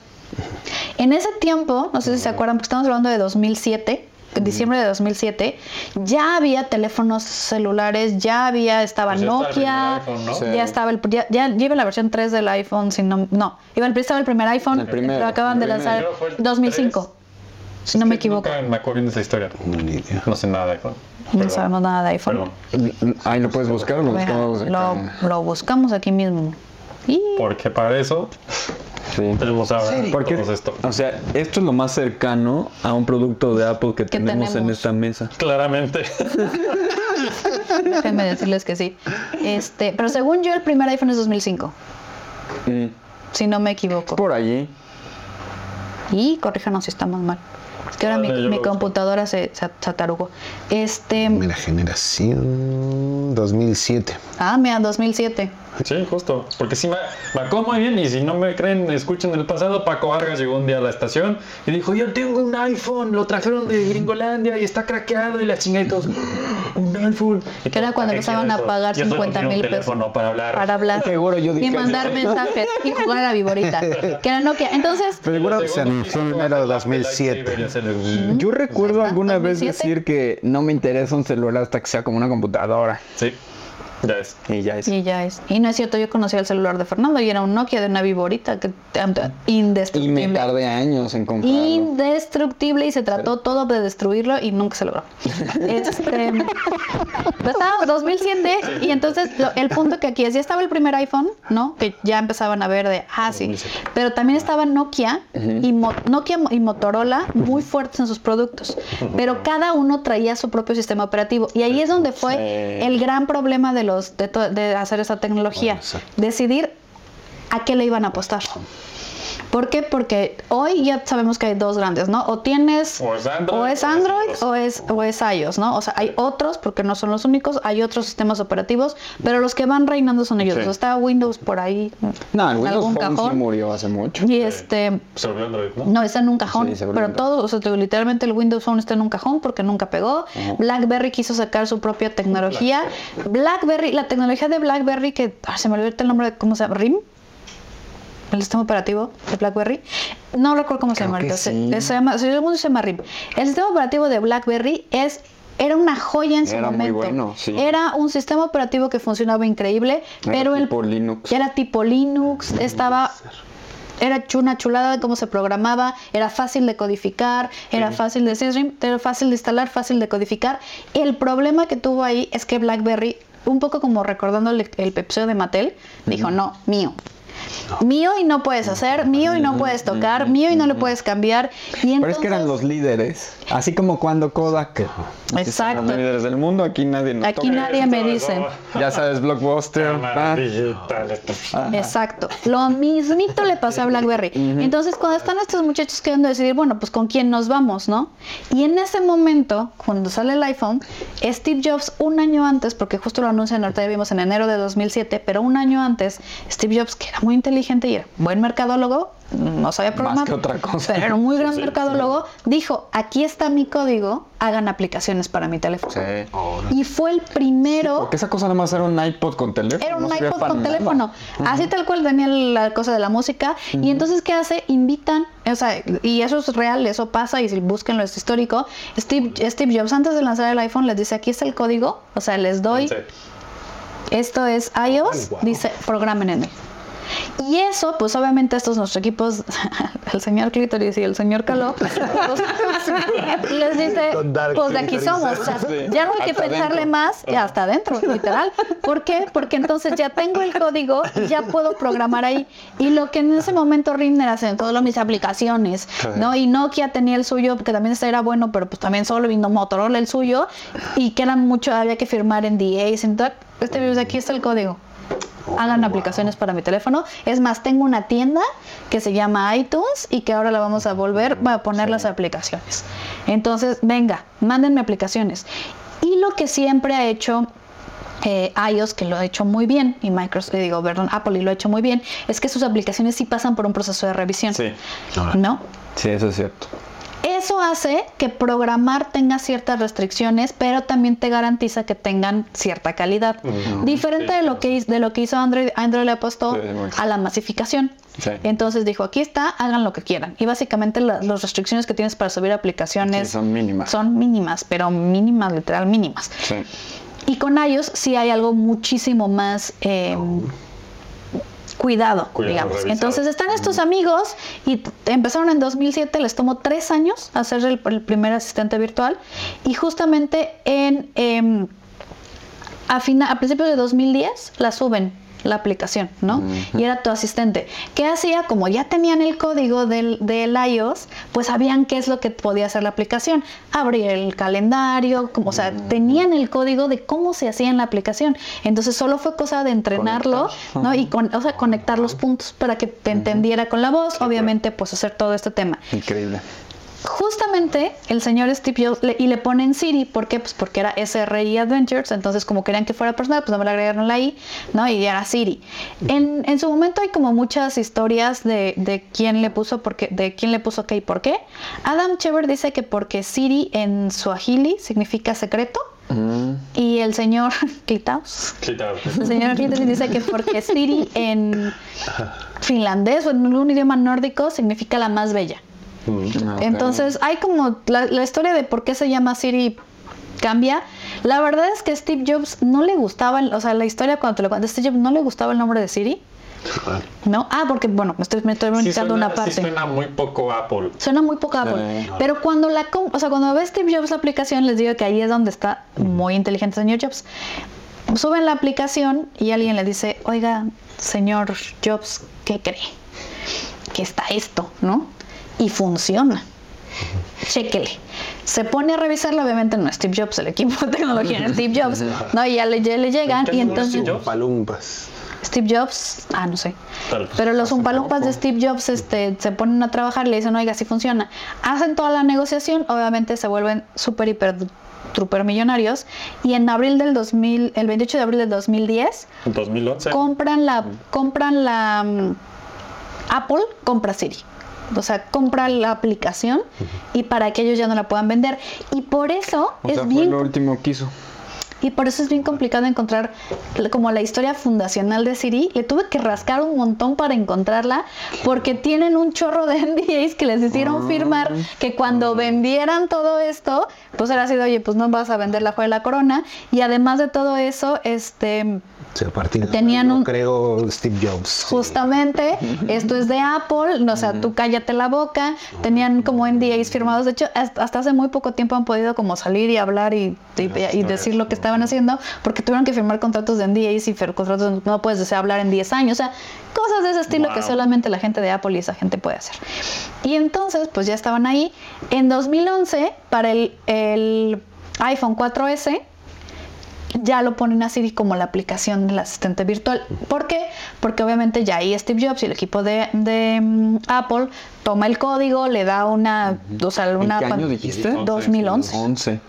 Speaker 3: En ese tiempo, no sé si se acuerdan, porque estamos hablando de 2007, en diciembre de 2007, ya había teléfonos celulares, ya había, estaba
Speaker 5: Pues ya estaba el
Speaker 3: Nokia,
Speaker 5: iPhone, ¿no?
Speaker 6: Sí.
Speaker 3: ya estaba el, ya, ya lleva la versión 3 del iPhone, si no, no, iba el, estaba el primer iPhone,
Speaker 6: El primero,
Speaker 3: lo acaban de
Speaker 6: el
Speaker 3: lanzar
Speaker 5: primero fue el
Speaker 3: 2005, si no me equivoco.
Speaker 5: Nunca me acuerdo de esa historia. No sé nada de iPhone.
Speaker 3: No
Speaker 5: Perdón.
Speaker 3: sabemos nada de iPhone.
Speaker 5: Perdón.
Speaker 6: Ahí lo puedes buscar o lo buscamos
Speaker 3: lo, lo buscamos aquí mismo.
Speaker 5: Porque para eso
Speaker 6: Sí.
Speaker 5: tenemos ahora
Speaker 6: Porque,
Speaker 5: esto.
Speaker 6: o sea, esto es lo más cercano a un producto de Apple que, tenemos, en esta mesa.
Speaker 5: Claramente.
Speaker 3: déjenme decirles que sí. Este, pero según yo el primer iPhone es 2005,
Speaker 6: Mm,
Speaker 3: si no me equivoco.
Speaker 6: Por allí.
Speaker 3: Y corríjanos si estamos mal. Es que ahora mi, mi computadora se, se, se atarugó. Este,
Speaker 1: Mira, generación 2007.
Speaker 3: ah, mira, 2007.
Speaker 5: Sí, justo. Porque sí me, me acuerdo muy bien. Y si no me creen, escuchen el pasado. Paco Vargas llegó un día a la estación y dijo: Yo tengo un iPhone, lo trajeron de Gringolandia y está craqueado. Y la chingada y todos, Un iPhone. Y
Speaker 3: Que era cuando
Speaker 5: ¿para qué
Speaker 3: empezaban a pagar
Speaker 5: Yo solo
Speaker 3: 50
Speaker 5: quiero un
Speaker 3: mil pesos.
Speaker 5: para hablar.
Speaker 3: Para hablar.
Speaker 6: Seguro yo
Speaker 3: y
Speaker 6: dije.
Speaker 3: mandar mensajes y jugar a la viborita. Que era Nokia. Entonces,
Speaker 1: Seguro se
Speaker 5: Segundo,
Speaker 1: anunció
Speaker 5: sí,
Speaker 1: enero de
Speaker 5: la-
Speaker 1: 2007.
Speaker 6: Yo recuerdo
Speaker 3: Ajá,
Speaker 6: alguna vez
Speaker 3: 2007.
Speaker 6: decir que no me interesa un celular hasta que sea como una computadora.
Speaker 5: Sí, ya es.
Speaker 6: Y ya es.
Speaker 3: y ya es. Y no es cierto, yo conocí el celular de Fernando y era un Nokia de una viborita que
Speaker 6: Y
Speaker 3: indestructible.
Speaker 6: me tardé años en comprarlo.
Speaker 3: indestructible y se trató todo de destruirlo y nunca se logró. Este, pero estaba 2007 y entonces lo- el punto que aquí es, ya estaba el primer iPhone, ¿no? Que ya empezaban a ver de, ah, sí. Pero también estaba Nokia y Mo- Nokia y Motorola muy fuertes en sus productos. Pero cada uno traía su propio sistema operativo. Y ahí es donde fue
Speaker 6: Sí.
Speaker 3: el gran problema de, los, de, de hacer esa tecnología.
Speaker 1: Bueno.
Speaker 3: Decidir a qué le iban a apostar. ¿Por qué? Porque hoy ya sabemos que hay dos grandes, ¿no? O tienes
Speaker 5: O es Android,
Speaker 3: o es,
Speaker 5: o es
Speaker 3: Android
Speaker 5: iOS.
Speaker 3: o es, o es iOS, ¿no? O sea, hay otros, porque no son los únicos, hay otros sistemas operativos, pero los que van reinando son ellos.
Speaker 6: Sí.
Speaker 3: O sea, está Windows por ahí
Speaker 6: No, el
Speaker 3: en
Speaker 6: Windows
Speaker 3: algún
Speaker 6: Phone sí
Speaker 3: cajón.
Speaker 6: murió hace mucho.
Speaker 3: Y este,
Speaker 5: Se volvió Android, ¿no?
Speaker 3: no, está en un cajón.
Speaker 6: Sí,
Speaker 3: pero todo, o sea, te- literalmente el Windows Phone está en un cajón porque nunca pegó. BlackBerry quiso sacar su propia tecnología. BlackBerry, la tecnología de BlackBerry, que ah, se me olvidó el nombre de cómo se llama, RIM. El sistema operativo de BlackBerry. No recuerdo cómo se llama ahorita. Se, se llama, se llama, se llama RIM. El sistema operativo de BlackBerry es era una joya en su
Speaker 6: Era muy
Speaker 3: momento.
Speaker 6: bueno, sí.
Speaker 3: Era un sistema operativo que funcionaba increíble,
Speaker 6: Era
Speaker 3: pero el
Speaker 6: tipo Linux.
Speaker 3: ya era tipo Linux, estaba era una chulada de cómo se programaba, era fácil de codificar, era fácil de stream, era fácil de instalar, fácil de codificar. El problema que tuvo ahí es que BlackBerry, un poco como recordando el, el de Mattel, dijo, no, mío. Mío y no puedes hacer, mío y no puedes tocar, mío y no le puedes cambiar. Y
Speaker 6: Pero es que eran
Speaker 3: entonces-
Speaker 6: los líderes. Así como cuando Kodak.
Speaker 3: Exacto.
Speaker 6: Los líderes del mundo, aquí nadie nos
Speaker 3: Aquí
Speaker 6: toca.
Speaker 3: nadie me dice.
Speaker 6: Ya sabes, Blockbuster. ah,
Speaker 3: Exacto. Lo mismito le pasó a BlackBerry. Entonces, cuando están estos muchachos queriendo decidir, bueno, pues con quién nos vamos, ¿no? Y en ese momento, cuando sale el iPhone, Steve Jobs, un año antes, porque justo lo anuncian, ahorita ya vimos en enero de 2007, pero un año antes, Steve Jobs, que era muy inteligente y era buen mercadólogo, no sabía programar,
Speaker 6: que otra cosa.
Speaker 3: pero era un muy gran mercadólogo, dijo, aquí está mi código, hagan aplicaciones para mi teléfono.
Speaker 6: Sí.
Speaker 3: Y fue el primero...
Speaker 6: Porque esa cosa nada más era un iPod con teléfono.
Speaker 3: Era un
Speaker 6: no
Speaker 3: iPod con
Speaker 6: nada.
Speaker 3: teléfono. Así tal cual tenía la cosa de la música. Y entonces, ¿qué hace? Invitan, o sea, y eso es real, eso pasa, y si búsquenlo, es histórico. Steve, Steve Jobs, antes de lanzar el iPhone, les dice, aquí está el código, o sea, les doy, esto es iOS, dice, programen en él. Y eso, pues obviamente estos nuestros equipos, el señor Clitoris y el señor Caló, pues, les dice, pues de aquí somos. O sea,
Speaker 6: Sí.
Speaker 3: ya no hay que pensarle más, ya hasta adentro, literal. ¿Por qué? Porque entonces ya tengo el código y ya puedo programar ahí. Y lo que en ese momento Rimner hace en todas mis aplicaciones, ¿no? Y Nokia tenía el suyo, que también este era bueno, pero pues también solo vino Motorola el suyo, y que eran mucho, había que firmar en DAs, entonces, este virus de aquí está el código. Hagan aplicaciones para mi teléfono. Es más, tengo una tienda que se llama iTunes y que ahora la vamos a volver a poner las aplicaciones. Entonces, venga, mándenme aplicaciones. Y lo que siempre ha hecho eh, iOS, que lo ha hecho muy bien, y Microsoft, eh, digo, perdón, Apple y lo ha hecho muy bien, es que sus aplicaciones sí pasan por un proceso de revisión.
Speaker 6: Sí.
Speaker 3: ¿No?
Speaker 6: Sí, eso es cierto.
Speaker 3: Eso hace que programar tenga ciertas restricciones, pero también te garantiza que tengan cierta calidad. Diferente de lo que hizo, de lo que hizo Android, Android le apostó
Speaker 6: Sí,
Speaker 3: a la masificación.
Speaker 6: Sí.
Speaker 3: Entonces dijo, aquí está, hagan lo que quieran. Y básicamente la- las restricciones que tienes para subir aplicaciones
Speaker 6: son mínimas.
Speaker 3: son mínimas, pero mínimas, literal mínimas. Y con iOS sí hay algo muchísimo más eh, cuidado,
Speaker 5: Cuidado,
Speaker 3: digamos.
Speaker 5: revisado.
Speaker 3: Entonces están estos amigos y empezaron en 2007, les tomó tres años hacer el, el primer asistente virtual y justamente en em, a, fina- a principios de 2010 la suben la aplicación, ¿no? Y era tu asistente. ¿Qué hacía? Como ya tenían el código del, del iOS, pues sabían qué es lo que podía hacer la aplicación. Abrir el calendario, como, o sea, tenían el código de cómo se hacía en la aplicación. Entonces solo fue cosa de entrenarlo, ¿no? Y con, o sea, conectar los puntos para que te entendiera con la voz, obviamente, pues hacer todo este tema
Speaker 6: Increíble.
Speaker 3: Justamente el señor Steve Jobs le- y le ponen Siri, ¿por qué? Pues porque era SRI Adventures, entonces como querían que fuera personal, pues no me le agregaron la I, ¿no? Y era Siri. En, en su momento hay como muchas historias de, de quién le puso por qué, de quién le puso qué y por qué. Adam Chever dice que porque Siri en Swahili significa secreto. Y el señor Klitaus, el señor Klitaus dice que porque Siri en finlandés o en algún idioma nórdico significa la más bella.
Speaker 6: Ah.
Speaker 3: Entonces hay como la, la historia de por qué se llama Siri cambia. La verdad es que Steve Jobs no le gustaba, o sea, la historia cuando te lo cuento, Steve Jobs no le gustaba el nombre de Siri, ¿no? Ah, porque bueno, me estoy, me estoy brincando una parte.
Speaker 5: suena muy poco Apple.
Speaker 3: Suena muy poco Apple.
Speaker 6: Sí.
Speaker 3: Pero cuando la o sea, cuando ve Steve Jobs la aplicación, les digo que ahí es donde está muy inteligente el señor Jobs. Suben la aplicación y alguien le dice, oiga, señor Jobs, ¿qué cree? Que está esto, ¿no? Y funciona. Chéquele. Se pone a revisarlo, obviamente no es Steve Jobs, el equipo de tecnología no es Steve Jobs, ¿no? Y ya le, ya le llegan y entonces...
Speaker 1: Palumpas.
Speaker 3: Steve Jobs, ah, no sé.
Speaker 5: Tal.
Speaker 3: Pero los umpalumpas de Steve Jobs este, se ponen a trabajar y le dicen, oiga, si funciona. Hacen toda la negociación, obviamente se vuelven súper, hiper, truper millonarios. Y en abril del 2000, el 28 de abril del 2010,
Speaker 5: 2011.
Speaker 3: compran la, compran la mm, Apple, compra Siri. O sea, compra la aplicación y para que ellos ya no la puedan vender. Y por eso
Speaker 6: O
Speaker 3: es
Speaker 6: sea, fue
Speaker 3: bien
Speaker 6: lo último que hizo.
Speaker 3: Y por eso es bien complicado encontrar como la historia fundacional de Siri. Le tuve que rascar un montón para encontrarla porque tienen un chorro de NDAs que les hicieron firmar que cuando vendieran todo esto, pues era así de, oye, pues no vas a vender la joya de la corona. Y además de todo eso, este...
Speaker 1: A partir de
Speaker 3: Tenían un-
Speaker 1: creo Steve Jobs.
Speaker 3: Justamente, esto es de Apple, o sea, tú cállate la boca, tenían como NDAs firmados, de hecho, hasta hace muy poco tiempo han podido como salir y hablar y, y- y decir lo que estaban haciendo, porque tuvieron que firmar contratos de NDAs y contratos no puedes desear hablar en 10 años, o sea, cosas de ese estilo que solamente la gente de Apple y esa gente puede hacer. Y entonces, pues ya estaban ahí. En 2011, para el, el iPhone 4S, ya lo ponen a Siri como la aplicación del asistente virtual. ¿Por qué? Porque obviamente ya ahí Steve Jobs y el equipo de, de, mm, Apple toma el código, le da una, o sea,
Speaker 6: ¿En
Speaker 3: una
Speaker 6: qué año dijiste?
Speaker 3: 2011.
Speaker 6: 11.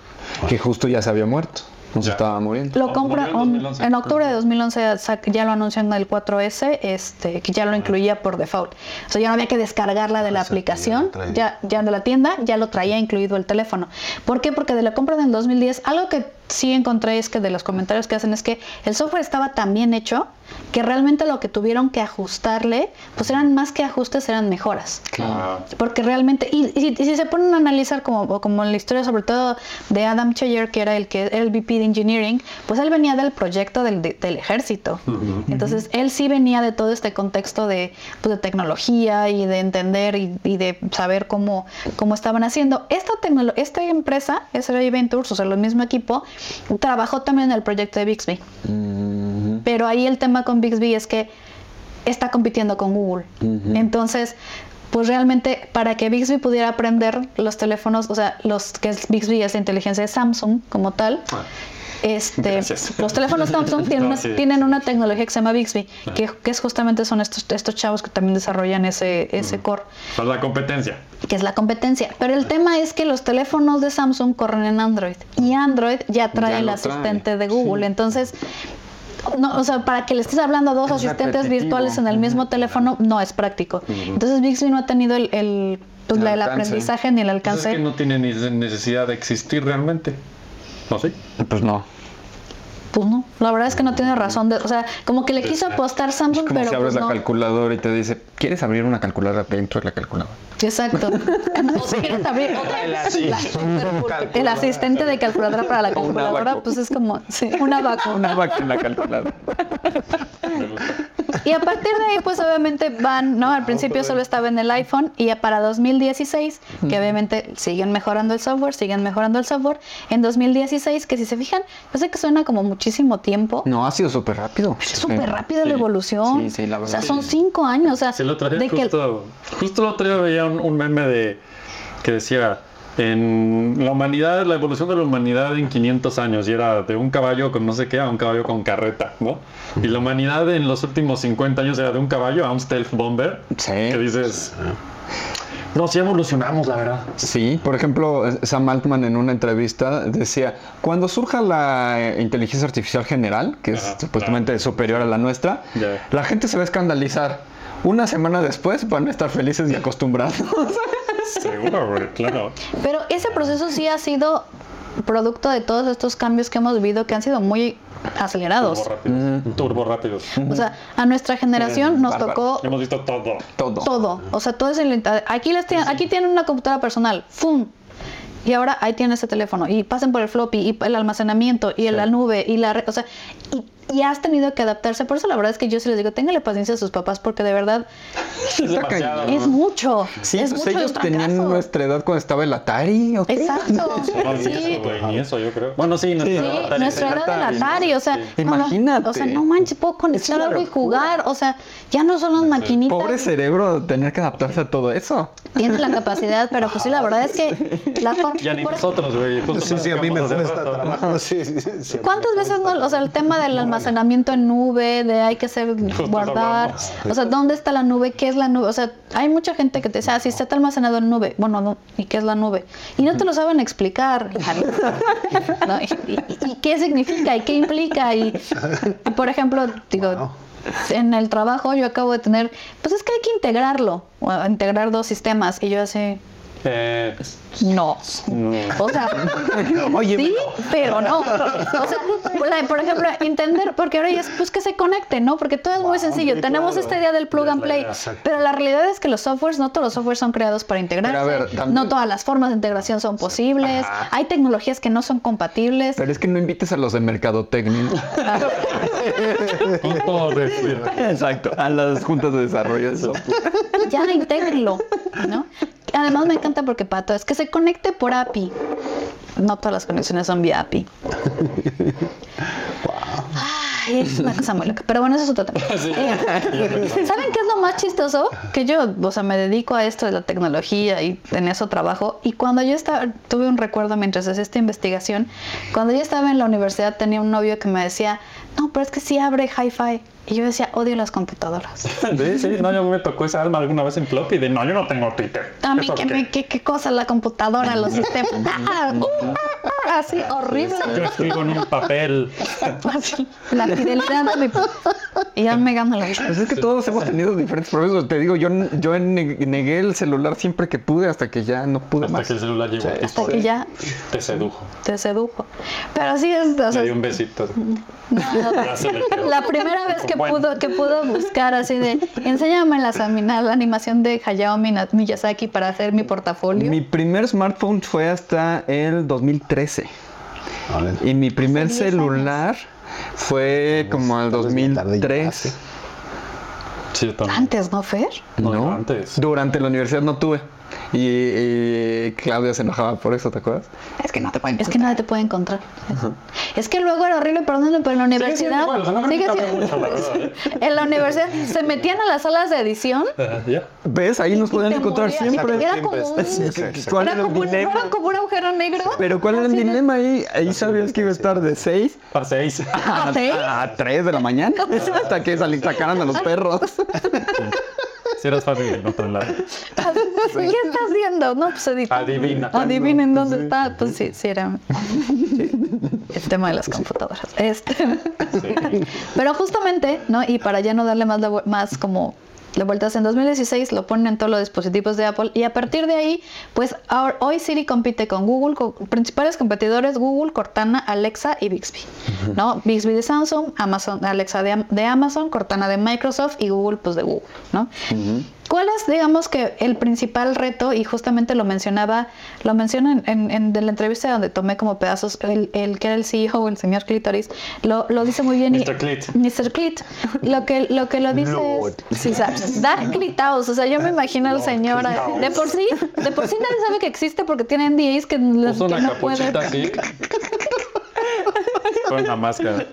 Speaker 6: Que justo ya se había muerto. No se
Speaker 5: Ya.
Speaker 6: estaba muriendo.
Speaker 3: Lo compra
Speaker 5: en
Speaker 3: un-
Speaker 5: 2011.
Speaker 3: en octubre de 2011 sac- ya lo anuncian en el 4S, este, que ya lo incluía por default. O sea, ya no había que descargarla de la
Speaker 1: Exacto, ya
Speaker 3: aplicación, ya, ya de la tienda, ya lo traía incluido el teléfono. ¿Por qué? Porque de la compra del 2010, algo que sí encontré es que de los comentarios que hacen es que el software estaba tan bien hecho que realmente lo que tuvieron que ajustarle, pues eran más que ajustes, eran mejoras.
Speaker 5: Ah,
Speaker 3: Porque realmente, y, y- y si se ponen a analizar como, como la historia sobre todo de Adam Cheyer, que era el que era el VP de Engineering, pues él venía del proyecto del, de- del ejército. Entonces, él sí venía de todo este contexto de, pues, de tecnología y de entender y, y de saber cómo, cómo estaban haciendo. Esta, esta empresa, SRI Ventures, o sea, el mismo equipo, trabajó también en el proyecto de Bixby. Pero ahí el tema con Bixby es que está compitiendo con Google. Entonces, pues realmente para que Bixby pudiera aprender los teléfonos, o sea, los que es Bixby es la inteligencia de Samsung como tal. Este,
Speaker 5: Gracias.
Speaker 3: los teléfonos Samsung tienen,
Speaker 5: No,
Speaker 3: una,
Speaker 5: sí.
Speaker 3: tienen una tecnología que se llama Bixby, que, que es justamente son estos, estos chavos que también desarrollan ese, ese core
Speaker 5: para la competencia.
Speaker 3: que es la competencia. Pero el tema es que los teléfonos de Samsung corren en Android y Android ya trae
Speaker 6: Ya
Speaker 3: el
Speaker 6: trae,
Speaker 3: asistente de Google. Entonces, no, o sea, para que le estés hablando a dos
Speaker 6: Es
Speaker 3: asistentes
Speaker 6: repetitivo.
Speaker 3: virtuales en el mismo teléfono no es práctico. Entonces, Bixby no ha tenido el, el, pues,
Speaker 6: El
Speaker 3: el aprendizaje ni el
Speaker 5: Pues
Speaker 3: alcance.
Speaker 5: es que no tiene ni necesidad de existir realmente. ¿No sí?
Speaker 6: Pues no.
Speaker 3: Pues no, la verdad es que no tiene razón de, o sea, como que le quiso apostar Samsung,
Speaker 6: Como
Speaker 3: pero
Speaker 6: si abres
Speaker 3: pues,
Speaker 6: la
Speaker 3: no.
Speaker 6: calculadora y te dice, ¿quieres abrir una calculadora dentro de la calculadora?
Speaker 3: Exacto. O si quieres abrir otra- la- el asistente de calculadora para la calculadora, pues es como sí, una vaca.
Speaker 6: Una la calculadora.
Speaker 3: Y a partir de ahí, pues obviamente van, ¿no? Al principio solo estaba en el iPhone y ya para 2016, que obviamente siguen mejorando el software, siguen mejorando el software. En 2016, que si se fijan, yo sé que suena como muchísimo tiempo.
Speaker 6: No, ha sido súper rápido.
Speaker 3: Es súper rápida la evolución.
Speaker 6: Sí, sí, la
Speaker 3: O sea,
Speaker 6: verdad.
Speaker 3: son cinco años. O sea,
Speaker 5: Se lo traía
Speaker 3: de que
Speaker 5: justo, justo el otro día veía un, un meme de que decía en la humanidad, la evolución de la humanidad en 500 años y era de un caballo con no sé qué a un caballo con carreta, ¿no? Y la humanidad en los últimos 50 años era de un caballo a un stealth bomber.
Speaker 6: Sí.
Speaker 5: Que dices, no, sí evolucionamos, la verdad.
Speaker 6: Sí, por ejemplo, Sam Altman en una entrevista decía, cuando surja la eh, inteligencia artificial general, que es
Speaker 5: Ajá,
Speaker 6: supuestamente superior a la nuestra, la gente se va a escandalizar. Una semana después van a estar felices y acostumbrados.
Speaker 5: Seguro, güey, claro.
Speaker 3: Pero ese proceso sí ha sido producto de todos estos cambios que hemos vivido que han sido muy acelerados.
Speaker 5: Turbo rápidos. Turbo rápidos.
Speaker 3: O sea, a nuestra generación nos
Speaker 6: bárbaro.
Speaker 3: tocó
Speaker 5: Hemos visto todo.
Speaker 6: Todo.
Speaker 3: todo. O sea, todo es el aquí les tienen, aquí tienen una computadora personal, ¡fum! Y ahora ahí tienen ese teléfono y pasen por el floppy y el almacenamiento y la nube y la, re- o sea, y, y has tenido que adaptarse. Por eso la verdad es que yo sí les digo, ténganle paciencia a sus papás porque de verdad
Speaker 5: Es
Speaker 3: es mucho.
Speaker 6: Sí,
Speaker 3: es
Speaker 6: pues
Speaker 3: mucho
Speaker 6: ellos tenían nuestra edad cuando estaba el Atari. ¿o qué?
Speaker 3: Exacto. Sí.
Speaker 5: ni eso, yo creo. Bueno, sí, nuestra
Speaker 3: Sí,
Speaker 5: edad,
Speaker 3: nuestra edad del Atari, o sea,
Speaker 6: Sí.
Speaker 3: no,
Speaker 6: Imagínate.
Speaker 3: o sea, no manches, puedo conectar algo y jugar, o sea, ya no son las maquinitas.
Speaker 6: Pobre cerebro tener que adaptarse a todo eso.
Speaker 3: Tienes la capacidad, pero pues sí, la verdad es que la
Speaker 5: Ya ni nosotros, güey.
Speaker 1: Sí, sí, a mí me sí, sí.
Speaker 3: ¿Cuántas veces no, o sea, el tema del almacenamiento en nube, de hay que hacer guardar, o sea, ¿dónde está la nube? ¿Qué es la nube? O sea, hay mucha gente que te dice, ah, sí está almacenado en nube. Bueno, no, ¿y qué es la nube? Y no te lo saben explicar. ¿no? Y, y- y qué significa? ¿Y qué implica? Y, y, por ejemplo, digo,
Speaker 1: Wow.
Speaker 3: en el trabajo yo acabo de tener, pues es que hay que integrarlo, o integrar dos sistemas. Y yo así,
Speaker 5: Eh,
Speaker 3: No. O sea,
Speaker 6: Oye,
Speaker 3: sí, pero no. O sea, por ejemplo, entender, porque ahora ya es pues que se conecte, ¿no? Porque todo es muy sencillo. Tenemos esta idea del plug and play, pero la realidad es que los softwares, no todos los softwares son creados para integrarse.
Speaker 6: Pero a ver, también-
Speaker 3: no todas las formas de integración son posibles. Hay tecnologías que no son compatibles.
Speaker 6: Pero es que no invites a los de mercadotecnia.
Speaker 5: con todo respeto.
Speaker 6: Exacto, a las juntas de desarrollo de software.
Speaker 3: ya intégrenlo, ¿no? Además me encanta porque Pato es que se conecte por API. No todas las conexiones son vía API. Ay, es una cosa muy loca. Pero bueno, eso es otro tema. Eh, ¿Saben qué es lo más chistoso? Que yo, o sea, me dedico a esto de la tecnología y en eso trabajo. Y cuando yo estaba, tuve un recuerdo mientras hacía esta investigación, cuando yo estaba en la universidad tenía un novio que me decía, no, pero es que sí abre hi-fi. Y yo decía, odio las computadoras.
Speaker 5: Sí, sí, no, yo me tocó esa alma alguna vez en floppy de no, yo no tengo Twitter.
Speaker 3: A mí,
Speaker 5: ¿Eso
Speaker 3: ¿qué,
Speaker 5: qué?
Speaker 3: me- qué, qué cosa la computadora, los sistemas. Ah, uh, así, horrible.
Speaker 5: Yo escribo en un papel.
Speaker 3: Así, la fidelidad de mi... Y ya me gana la vida.
Speaker 6: Pues es que todos hemos tenido diferentes problemas. Te digo, yo, yo ne- negué el celular siempre que pude hasta que ya no pude
Speaker 5: Hasta
Speaker 6: más.
Speaker 5: que el celular llegó.
Speaker 3: Hasta que ya
Speaker 5: Te sedujo.
Speaker 3: te sedujo. Pero sí, es- o
Speaker 5: Me
Speaker 3: sea,
Speaker 5: dio un besito.
Speaker 3: no,
Speaker 5: quedó.
Speaker 3: la primera vez que
Speaker 5: Bueno.
Speaker 3: pudo, que pudo buscar así de, enséñame las la animación de Hayao Miyazaki para hacer mi portafolio.
Speaker 6: Mi primer smartphone fue hasta el 2013. Y mi primer
Speaker 3: Hace 10
Speaker 6: celular fue como al
Speaker 1: tal vez bien tarde ya,
Speaker 6: 2003.
Speaker 1: sí.
Speaker 5: Sí, yo también.
Speaker 3: Antes, ¿no, Fer?
Speaker 5: No,
Speaker 6: No,
Speaker 5: antes.
Speaker 6: Durante la universidad no tuve. Y, y Claudia se enojaba por eso, ¿te acuerdas? Es que no te pueden
Speaker 3: Es que nadie te puede encontrar. Es que luego era horrible, perdónenme, pero en la universidad.
Speaker 5: igual, no me
Speaker 3: siendo-
Speaker 5: ¿eh?
Speaker 3: en la universidad se metían a las salas de edición.
Speaker 5: Ya.
Speaker 6: ¿Ves? Ahí nos
Speaker 3: te
Speaker 6: encontrar siempre.
Speaker 3: Era como un,
Speaker 6: ¿Cuál
Speaker 3: era
Speaker 6: era el
Speaker 3: como, un-
Speaker 6: dilema?
Speaker 3: era como un agujero negro.
Speaker 6: Pero ¿cuál era el dilema ahí? Ahí sabías que iba a estar de 6
Speaker 5: A seis.
Speaker 3: ¿A seis?
Speaker 6: a 3 de la mañana. Hasta que salí, sacaran a los perros.
Speaker 5: Si eras fácil de encontrarla.
Speaker 3: ¿Qué estás viendo? No, pues edita.
Speaker 5: Adivina.
Speaker 3: Adivinen dónde está. Pues sí, sí era el tema de las computadoras. Este. Pero justamente, ¿no? Y para ya no darle más, más como de vueltas en 2016 lo ponen en todos los dispositivos de Apple y a partir de ahí pues ahora- hoy Siri compite con Google con principales competidores Google Cortana Alexa y Bixby no Bixby de Samsung Amazon Alexa de Amazon Cortana de Microsoft y Google pues de Google no ¿Cuál es, digamos que, el principal reto? Y justamente lo mencionaba, lo menciona en, en- la entrevista donde tomé como pedazos el, el que era el CEO, el señor Clitoris, lo, lo dice muy bien. y-
Speaker 5: Mr. Clit.
Speaker 3: Mr. Clit. Lo que lo, que lo dice es... Sí, ¿sabes? Dar clitaos. O sea, yo me imagino al señor... De por sí, de por sí nadie sabe que existe porque tienen NDAs que, que no puede...
Speaker 5: capuchita así. Con una máscara.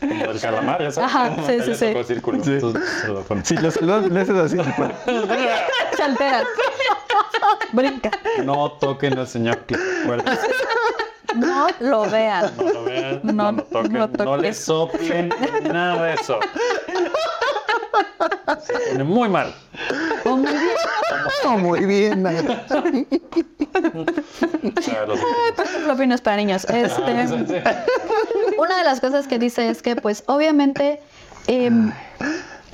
Speaker 5: Como del calamar, ya sabes.
Speaker 3: Ajá, sí, sí, sí.
Speaker 5: círculo. Pone.
Speaker 6: Si los saludas, le haces así.
Speaker 3: Se altera. Brinca.
Speaker 5: No toquen al señor.
Speaker 3: No lo vean.
Speaker 5: No lo vean.
Speaker 3: No,
Speaker 5: No, lo toquen.
Speaker 3: no
Speaker 5: No,
Speaker 3: toquen.
Speaker 5: le soplen nada de eso. Se pone muy mal.
Speaker 3: Oh, muy bien.
Speaker 6: Oh, muy bien.
Speaker 3: No es para niños. Este, una de las cosas que dice es que, pues, obviamente, em,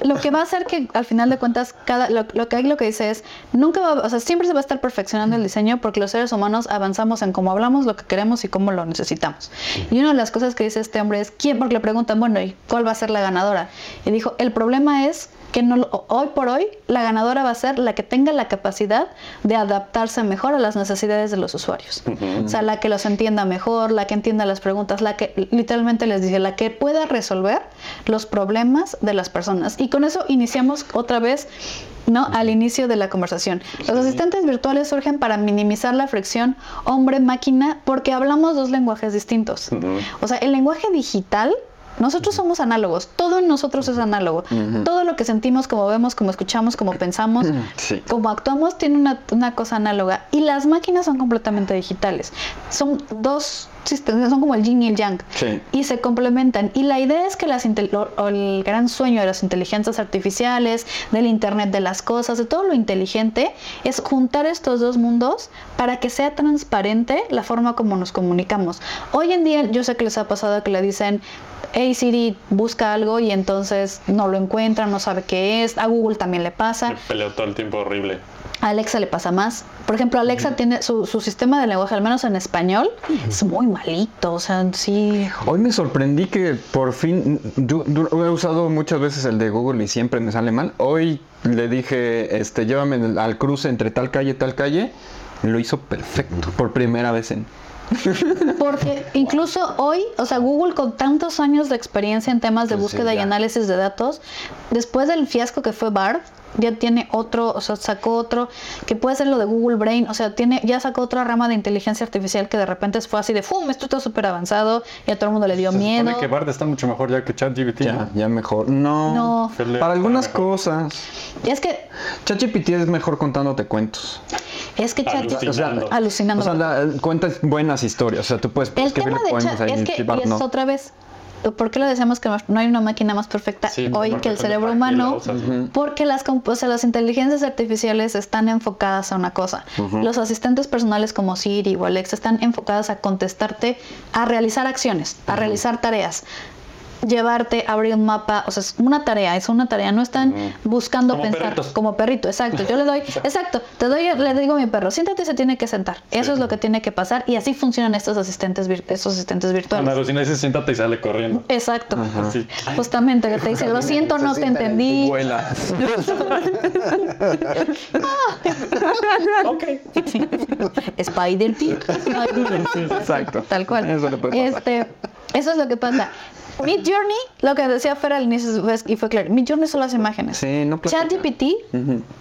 Speaker 3: lo que va a hacer que al final de cuentas, cada, lo, lo que hay lo que dice es, nunca va, o sea, siempre se va a estar perfeccionando el diseño porque los seres humanos avanzamos en cómo hablamos, lo que queremos y cómo lo necesitamos. Y una de las cosas que dice este hombre es, ¿quién? Porque le preguntan, bueno, ¿y cuál va a ser la ganadora? Y dijo, el problema es que no, hoy por hoy la ganadora va a ser la que tenga la capacidad de adaptarse mejor a las necesidades de los usuarios. O sea, la que los entienda mejor, la que entienda las preguntas, la que literalmente les dice, la que pueda resolver los problemas de las personas. Y con eso iniciamos otra vez ¿no? al inicio de la conversación. Los asistentes virtuales surgen para minimizar la fricción hombre-máquina porque hablamos dos lenguajes distintos. O sea, el lenguaje digital nosotros somos análogos, todo en nosotros es análogo. Todo lo que sentimos, como vemos, como escuchamos, como pensamos,
Speaker 6: Sí.
Speaker 3: como actuamos, tiene una, una cosa análoga. Y las máquinas son completamente digitales. Son dos sistemas, son como el yin y el yang.
Speaker 6: Sí.
Speaker 3: Y se complementan. Y la idea es que las o el gran sueño de las inteligencias artificiales, del Internet de las cosas, de todo lo inteligente, es juntar estos dos mundos para que sea transparente la forma como nos comunicamos. Hoy en día yo sé que les ha pasado que le dicen, hey Siri, busca algo y entonces no lo encuentra, no sabe qué es. A Google también le pasa.
Speaker 5: Me peleo todo el tiempo horrible.
Speaker 3: A Alexa le pasa más. Por ejemplo, Alexa tiene su, su sistema de lenguaje, al menos en español, es muy malito. O sea, sí.
Speaker 6: Hoy me sorprendí que por fin, yo, yo he usado muchas veces el de Google y siempre me sale mal. Hoy le dije, este, llévame al cruce entre tal calle y tal calle. Lo hizo perfecto, por primera vez en...
Speaker 3: Porque incluso hoy, o sea, Google con tantos años de experiencia en temas de
Speaker 1: Pues sí,
Speaker 3: búsqueda y análisis de datos, después del fiasco que fue BART, ya tiene otro, o sea, sacó otro, que puede ser lo de Google Brain, o sea, tiene, ya sacó otra rama de inteligencia artificial que de repente fue así de, ¡fum! Esto está súper avanzado y a todo el mundo le dio
Speaker 5: Se
Speaker 3: miedo.
Speaker 5: supone que Bard está mucho mejor ya que ChatGPT.
Speaker 6: Ya,
Speaker 5: ¿no?
Speaker 6: ya mejor. No.
Speaker 3: No.
Speaker 5: Que le-
Speaker 6: Para algunas
Speaker 5: mejor.
Speaker 6: cosas.
Speaker 3: Y es que,
Speaker 6: ChatGPT es mejor contándote cuentos.
Speaker 3: es que Chat-
Speaker 5: Alucinando.
Speaker 3: alucinando.
Speaker 6: O sea, la- cuentas buenas historias. O sea, tú puedes
Speaker 3: El
Speaker 6: escribir
Speaker 3: tema de chat
Speaker 6: ahí
Speaker 3: es que, y es otra vez, ¿por qué le decíamos que no hay una máquina más perfecta
Speaker 5: Sí,
Speaker 3: hoy que el cerebro
Speaker 5: la
Speaker 3: humano? Porque las, o sea, las inteligencias artificiales están enfocadas a una cosa. Los asistentes personales como Siri o Alexa están enfocadas a contestarte, a realizar acciones, a realizar tareas. Llevarte, abrir un mapa, o sea, es una tarea, es una tarea, no están buscando
Speaker 5: Como
Speaker 3: pensar
Speaker 5: perritos.
Speaker 3: como perrito, exacto. Yo le doy, exacto, te doy, le digo a mi perro, siéntate y se tiene que sentar. Eso es lo que tiene que pasar y así funcionan estos asistentes, vir- estos asistentes virtuales.
Speaker 5: Ana Rosina dice siéntate y sale corriendo.
Speaker 3: Exacto.
Speaker 5: Sí.
Speaker 3: Justamente que te dice, lo siento, no te entendí.
Speaker 6: Vuela.
Speaker 5: ok.
Speaker 3: Spider Pig.
Speaker 6: Exacto.
Speaker 3: Tal cual.
Speaker 6: Eso le puede pasar.
Speaker 3: Este, eso es lo que pasa. Mid Journey, lo que decía Fer al inicio y fue claro, Mid Journey son las imágenes.
Speaker 6: Sí, no platica.
Speaker 3: ChatGPT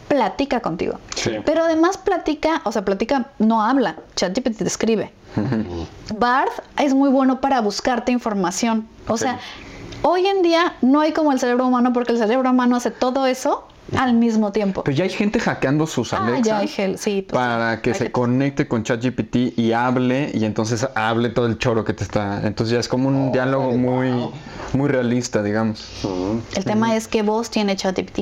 Speaker 3: platica contigo.
Speaker 5: Sí.
Speaker 3: Pero además platica, o sea, platica, no habla. ChatGPT te escribe. Bard es muy bueno para buscarte información. O sea, hoy en día no hay como el cerebro humano porque el cerebro humano hace todo eso al mismo tiempo.
Speaker 6: Pero ya hay gente hackeando sus
Speaker 3: Ah,
Speaker 6: Alexa
Speaker 3: ya hay gel, sí. pues,
Speaker 6: para que
Speaker 3: hay
Speaker 6: se conecte con ChatGPT y hable y entonces hable todo el choro que te está. Entonces ya es como un diálogo muy, muy realista, digamos.
Speaker 3: El tema es qué voz tiene ChatGPT.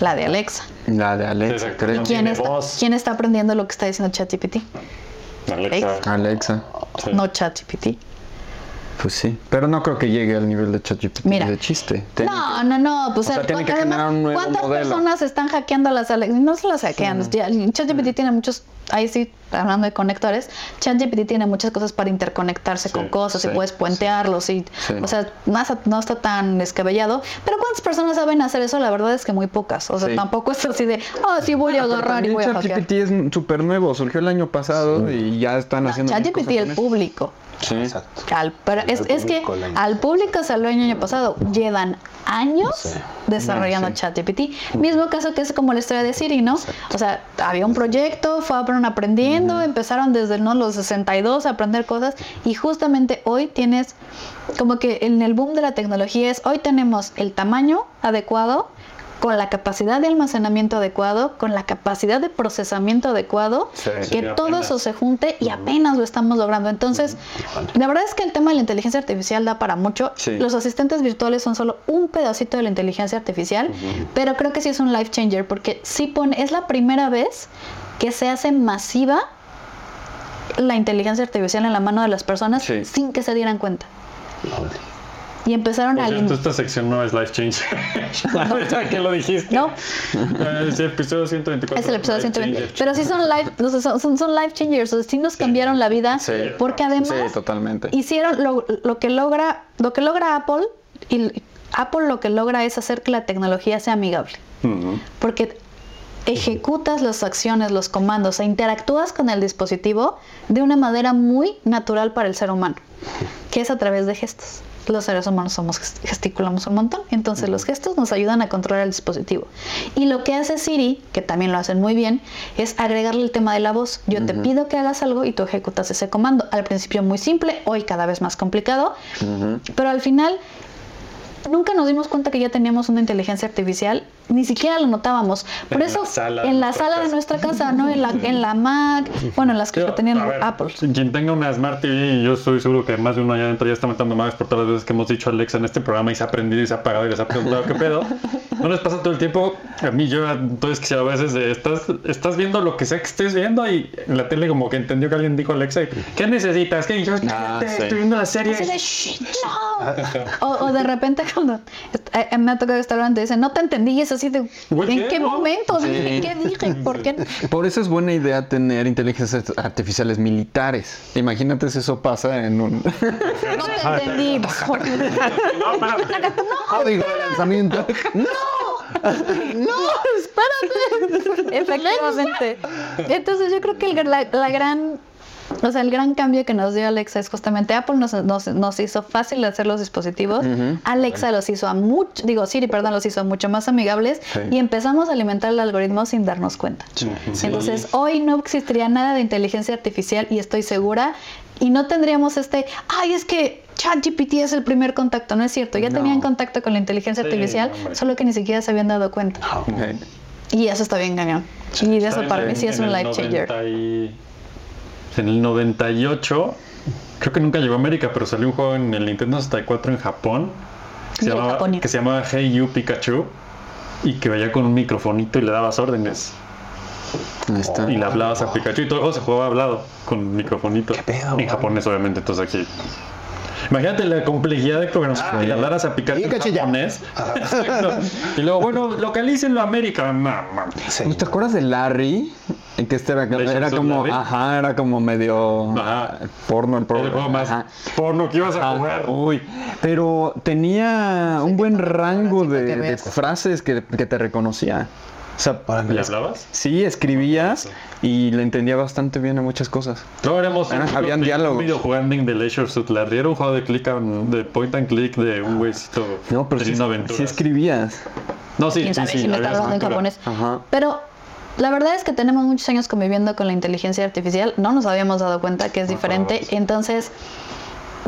Speaker 3: La de Alexa.
Speaker 6: La de Alexa,
Speaker 5: Exacto.
Speaker 6: creo.
Speaker 5: No
Speaker 3: ¿Quién está,
Speaker 5: voz.
Speaker 3: ¿Quién está aprendiendo lo que está diciendo ChatGPT?
Speaker 5: Alexa.
Speaker 6: Alexa.
Speaker 5: Sí.
Speaker 3: No ChatGPT.
Speaker 6: Pues sí. Pero no creo que llegue al nivel de ChatGPT
Speaker 3: Mira.
Speaker 6: de chiste.
Speaker 3: No, no, no, pues
Speaker 6: O sea,
Speaker 3: el-
Speaker 6: tiene que
Speaker 3: además,
Speaker 6: generar un nuevo
Speaker 3: ¿cuántas
Speaker 6: modelo.
Speaker 3: personas están hackeando las Alexa? No se las hackean. ya, ChatGPT tiene muchos, ahí sí, hablando de conectores, ChatGPT tiene muchas cosas para interconectarse con cosas
Speaker 6: sí,
Speaker 3: y puedes puentearlos y,
Speaker 6: Sí.
Speaker 3: o sea, no está, no está tan descabellado. Pero ¿cuántas personas saben hacer eso? La verdad es que muy pocas. O sea,
Speaker 6: Sí.
Speaker 3: tampoco es así de, oh, sí voy a
Speaker 6: Pero
Speaker 3: agarrar y voy a hackear.
Speaker 6: ChatGPT es súper nuevo, surgió el año pasado y ya están haciendo. mil
Speaker 3: ChatGPT el público.
Speaker 6: Sí.
Speaker 1: Exacto.
Speaker 3: Al- pero es,
Speaker 1: Al
Speaker 3: es que al público salió el año pasado. Llevan años
Speaker 1: Sí.
Speaker 3: desarrollando
Speaker 6: Sí.
Speaker 3: ChatGPT. Mismo caso que es como la historia de Siri, ¿no? O sea, había un proyecto, fueron aprendiendo, empezaron desde ¿no? los 62 a aprender cosas y justamente hoy tienes como que en el boom de la tecnología es hoy tenemos el tamaño adecuado con la capacidad de almacenamiento adecuado, con la capacidad de procesamiento adecuado,
Speaker 6: Sí.
Speaker 3: que
Speaker 5: Sí,
Speaker 3: todo
Speaker 5: apenas.
Speaker 3: eso se junte y apenas lo estamos logrando. Entonces, la verdad es que el tema de la inteligencia artificial da para mucho.
Speaker 6: Sí.
Speaker 3: Los asistentes virtuales son solo un pedacito de la inteligencia artificial, pero creo que sí es un life changer porque sí pone, es la primera vez que se hace masiva la inteligencia artificial en la mano de las personas sin que se dieran cuenta. Y empezaron
Speaker 5: Por
Speaker 3: a
Speaker 5: cierto, esta sección no es Life Change. Ya que lo dijiste.
Speaker 3: No,
Speaker 5: Eh, Es el episodio 124.
Speaker 3: es el episodio
Speaker 5: Life
Speaker 3: 120.
Speaker 5: Changer.
Speaker 3: Pero sí son life, son, son- life changers, o sea, sí nos cambiaron la vida.
Speaker 6: Sí.
Speaker 3: Porque además
Speaker 6: Sí, totalmente.
Speaker 3: hicieron lo, lo que logra lo que logra Apple y Apple lo que logra es hacer que la tecnología sea amigable
Speaker 5: Ujú.
Speaker 3: porque ejecutas las acciones los comandos e interactúas con el dispositivo de una manera muy natural para el ser humano que es a través de gestos los seres humanos somos gest- gesticulamos un montón. Entonces los gestos nos ayudan a controlar el dispositivo. Y lo que hace Siri que también lo hacen muy bien es agregarle el tema de la voz. Yo te pido que hagas algo y tú ejecutas ese comando. Al principio muy simple hoy cada vez más complicado. Pero al final nunca nos dimos cuenta que ya teníamos una inteligencia artificial, ni siquiera lo notábamos. Por
Speaker 5: En
Speaker 3: eso,
Speaker 5: la sala
Speaker 3: en la sala de nuestra casa, ¿no? En la, en la Mac, bueno, en las que
Speaker 5: Yo,
Speaker 3: tenían
Speaker 5: ver,
Speaker 3: Apple.
Speaker 5: Quien tenga una Smart TV, yo estoy seguro que más de uno allá adentro ya está matando más por todas las veces que hemos dicho Alexa en este programa y se ha aprendido y se ha apagado y les ha preguntado qué pedo. No les pasa todo el tiempo. A mí yo entonces que a veces estás, estás viendo lo que sea que estés viendo y en la tele como que entendió que alguien dijo Alexa y ¿qué necesitas? ¿Qué? Y yo
Speaker 6: Ah,
Speaker 5: "Cállate,
Speaker 6: sí.
Speaker 5: estoy viendo la serie.
Speaker 3: Así de, "Shh, no". o, o de repente cuando eh, me ha tocado estar hablando y dicen, no te entendí, y es así de,
Speaker 5: ¿Por
Speaker 3: ¿en
Speaker 5: qué
Speaker 3: qué
Speaker 5: no?
Speaker 3: momento? dije? ¿Qué dije? ¿Por qué?
Speaker 4: Por eso es buena idea tener inteligencias artificiales militares. Imagínate si eso pasa en un
Speaker 3: No te entendí.
Speaker 5: No, espérate.
Speaker 4: código de lanzamiento.
Speaker 3: Efectivamente. Entonces yo creo que el- la, la gran, o sea, el gran cambio que nos dio Alexa es justamente Apple nos, nos, nos hizo fácil hacer los dispositivos, Alexa los hizo a mucho, digo Siri, perdón, los hizo mucho más amigables y empezamos a alimentar el algoritmo sin darnos cuenta. Entonces hoy no existiría nada de inteligencia artificial y estoy segura y no tendríamos este, ay, es que ChatGPT es el primer contacto, no es cierto, ya tenían contacto con la inteligencia
Speaker 5: Sí,
Speaker 3: artificial,
Speaker 5: hombre.
Speaker 3: solo que ni siquiera se habían dado cuenta.
Speaker 4: Ok.
Speaker 3: Y eso está bien cañón. Y de eso para mí sí es un life changer.
Speaker 5: 90 y- En el 98, creo que nunca llegó a América, pero salió un juego en el Nintendo 64 en Japón que se, llamaba, que se llamaba Hey You Pikachu y que veía con un microfonito y le dabas órdenes.
Speaker 4: Ahí está.
Speaker 5: y le hablabas a Pikachu y todo el juego se jugaba hablado con microfonito.
Speaker 1: Pedo,
Speaker 5: en japonés obviamente entonces aquí Imagínate la complejidad de programas que le hablaras a Pikachu en
Speaker 1: Pikachu ya.
Speaker 5: japonés. y luego, bueno, localícenlo a América. No, mames.
Speaker 1: Sí.
Speaker 4: ¿Te acuerdas de Larry? En que este era, como,
Speaker 5: Larry.
Speaker 4: ajá, era como medio
Speaker 5: Ajá.
Speaker 4: porno el programa.
Speaker 5: juego más
Speaker 4: Ajá.
Speaker 5: porno que ibas a
Speaker 4: Ah,
Speaker 5: jugar.
Speaker 4: uy, pero tenía un buen rango de, frases que, que te reconocía. O sea,
Speaker 5: ¿Le hablabas?
Speaker 4: sí, escribías y le entendía bastante bien a muchas cosas.
Speaker 5: No, éramos
Speaker 4: Eran-
Speaker 5: un-
Speaker 4: habían
Speaker 5: un
Speaker 4: diálogos.
Speaker 5: videojugando de Leisure Suit Larry. Era un juego de click and- de point and click de un güeycito
Speaker 4: No, pero sí, sí escribías.
Speaker 5: No, sí,
Speaker 3: Quién
Speaker 5: sí,
Speaker 3: sabe
Speaker 5: sí.
Speaker 3: si me hablando en japonés.
Speaker 4: Ajá.
Speaker 3: Pero la verdad es que tenemos muchos años conviviendo con la inteligencia artificial. No nos habíamos dado cuenta que es diferente. Entonces,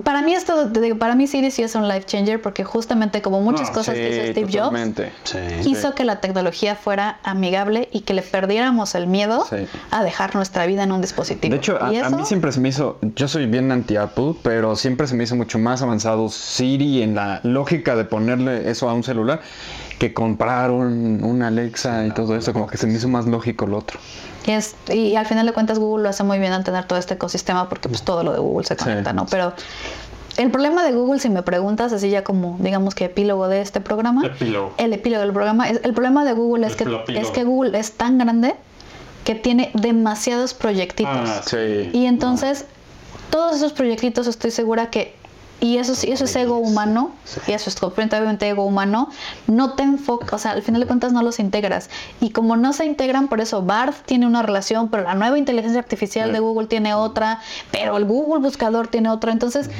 Speaker 3: para mí esto, te digo, para mí Siri sí es un life changer porque justamente como muchas
Speaker 5: No,
Speaker 3: cosas que hizo Steve Jobs.
Speaker 1: Sí.
Speaker 3: hizo que la tecnología fuera amigable y que le perdiéramos el miedo
Speaker 4: Sí.
Speaker 3: a dejar nuestra vida en un dispositivo.
Speaker 4: De hecho, a,
Speaker 3: Y
Speaker 4: a
Speaker 3: eso-
Speaker 4: mí siempre se me hizo, yo soy bien anti-Apple, pero siempre se me hizo mucho más avanzado Siri en la lógica de ponerle eso a un celular que comprar un, un Alexa y todo eso, como que se me hizo más lógico lo otro.
Speaker 3: Y, es- y al final de cuentas Google lo hace muy bien al tener todo este ecosistema porque pues todo lo de Google se conecta, ¿no? Pero el problema de Google, si me preguntas, así ya como digamos que epílogo de este programa,
Speaker 5: Epílogo.
Speaker 3: el epílogo del programa, es, el problema de Google es que, es que Google es tan grande que tiene demasiados proyectitos.
Speaker 5: Ah,
Speaker 4: Sí.
Speaker 3: Y entonces, todos esos proyectitos estoy segura que, y eso, sí- eso es ego humano, y eso es completamente ego humano, no te enfocas, o sea, al final de cuentas no los integras. Y como no se integran, por eso Barth tiene una relación, pero la nueva inteligencia artificial de Google tiene otra, pero el Google Buscador tiene otra. Entonces,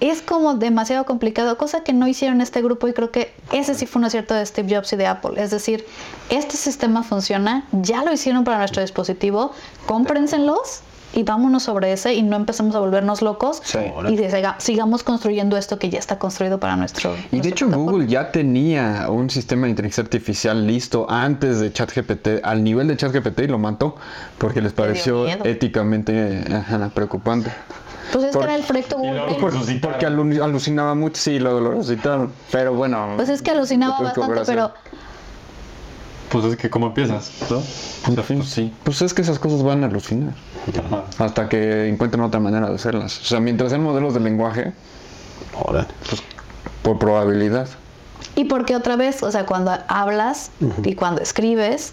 Speaker 3: es como demasiado complicado, cosa que no hicieron este grupo y creo que ese sí fue un acierto de Steve Jobs y de Apple. Es decir, este sistema funciona, ya lo hicieron para nuestro dispositivo, cómprenselos y vámonos sobre ese y no empecemos a volvernos locos
Speaker 4: Sí.
Speaker 3: y siga- sigamos construyendo esto que ya está construido para nuestro.
Speaker 4: Y de hecho
Speaker 3: plataforma.
Speaker 4: Google ya tenía un sistema de inteligencia artificial listo antes de ChatGPT, al nivel de ChatGPT y lo mató porque les pareció éticamente ajá, preocupante.
Speaker 3: Pues es
Speaker 4: por-
Speaker 3: que era el proyecto Google.
Speaker 4: porque alu- alucinaba mucho, sí, lo, lo resucitaron. Pero bueno.
Speaker 3: Pues es que alucinaba bastante, pero.
Speaker 5: Pues es que, ¿cómo empiezas? ¿No? O sea, pues sí.
Speaker 4: Pues es que esas cosas van a alucinar.
Speaker 5: Ajá.
Speaker 4: Hasta que encuentren otra manera de hacerlas. O sea, mientras sean modelos de lenguaje,
Speaker 1: Ahora.
Speaker 4: por probabilidad.
Speaker 3: Y porque otra vez, o sea, cuando hablas y cuando escribes,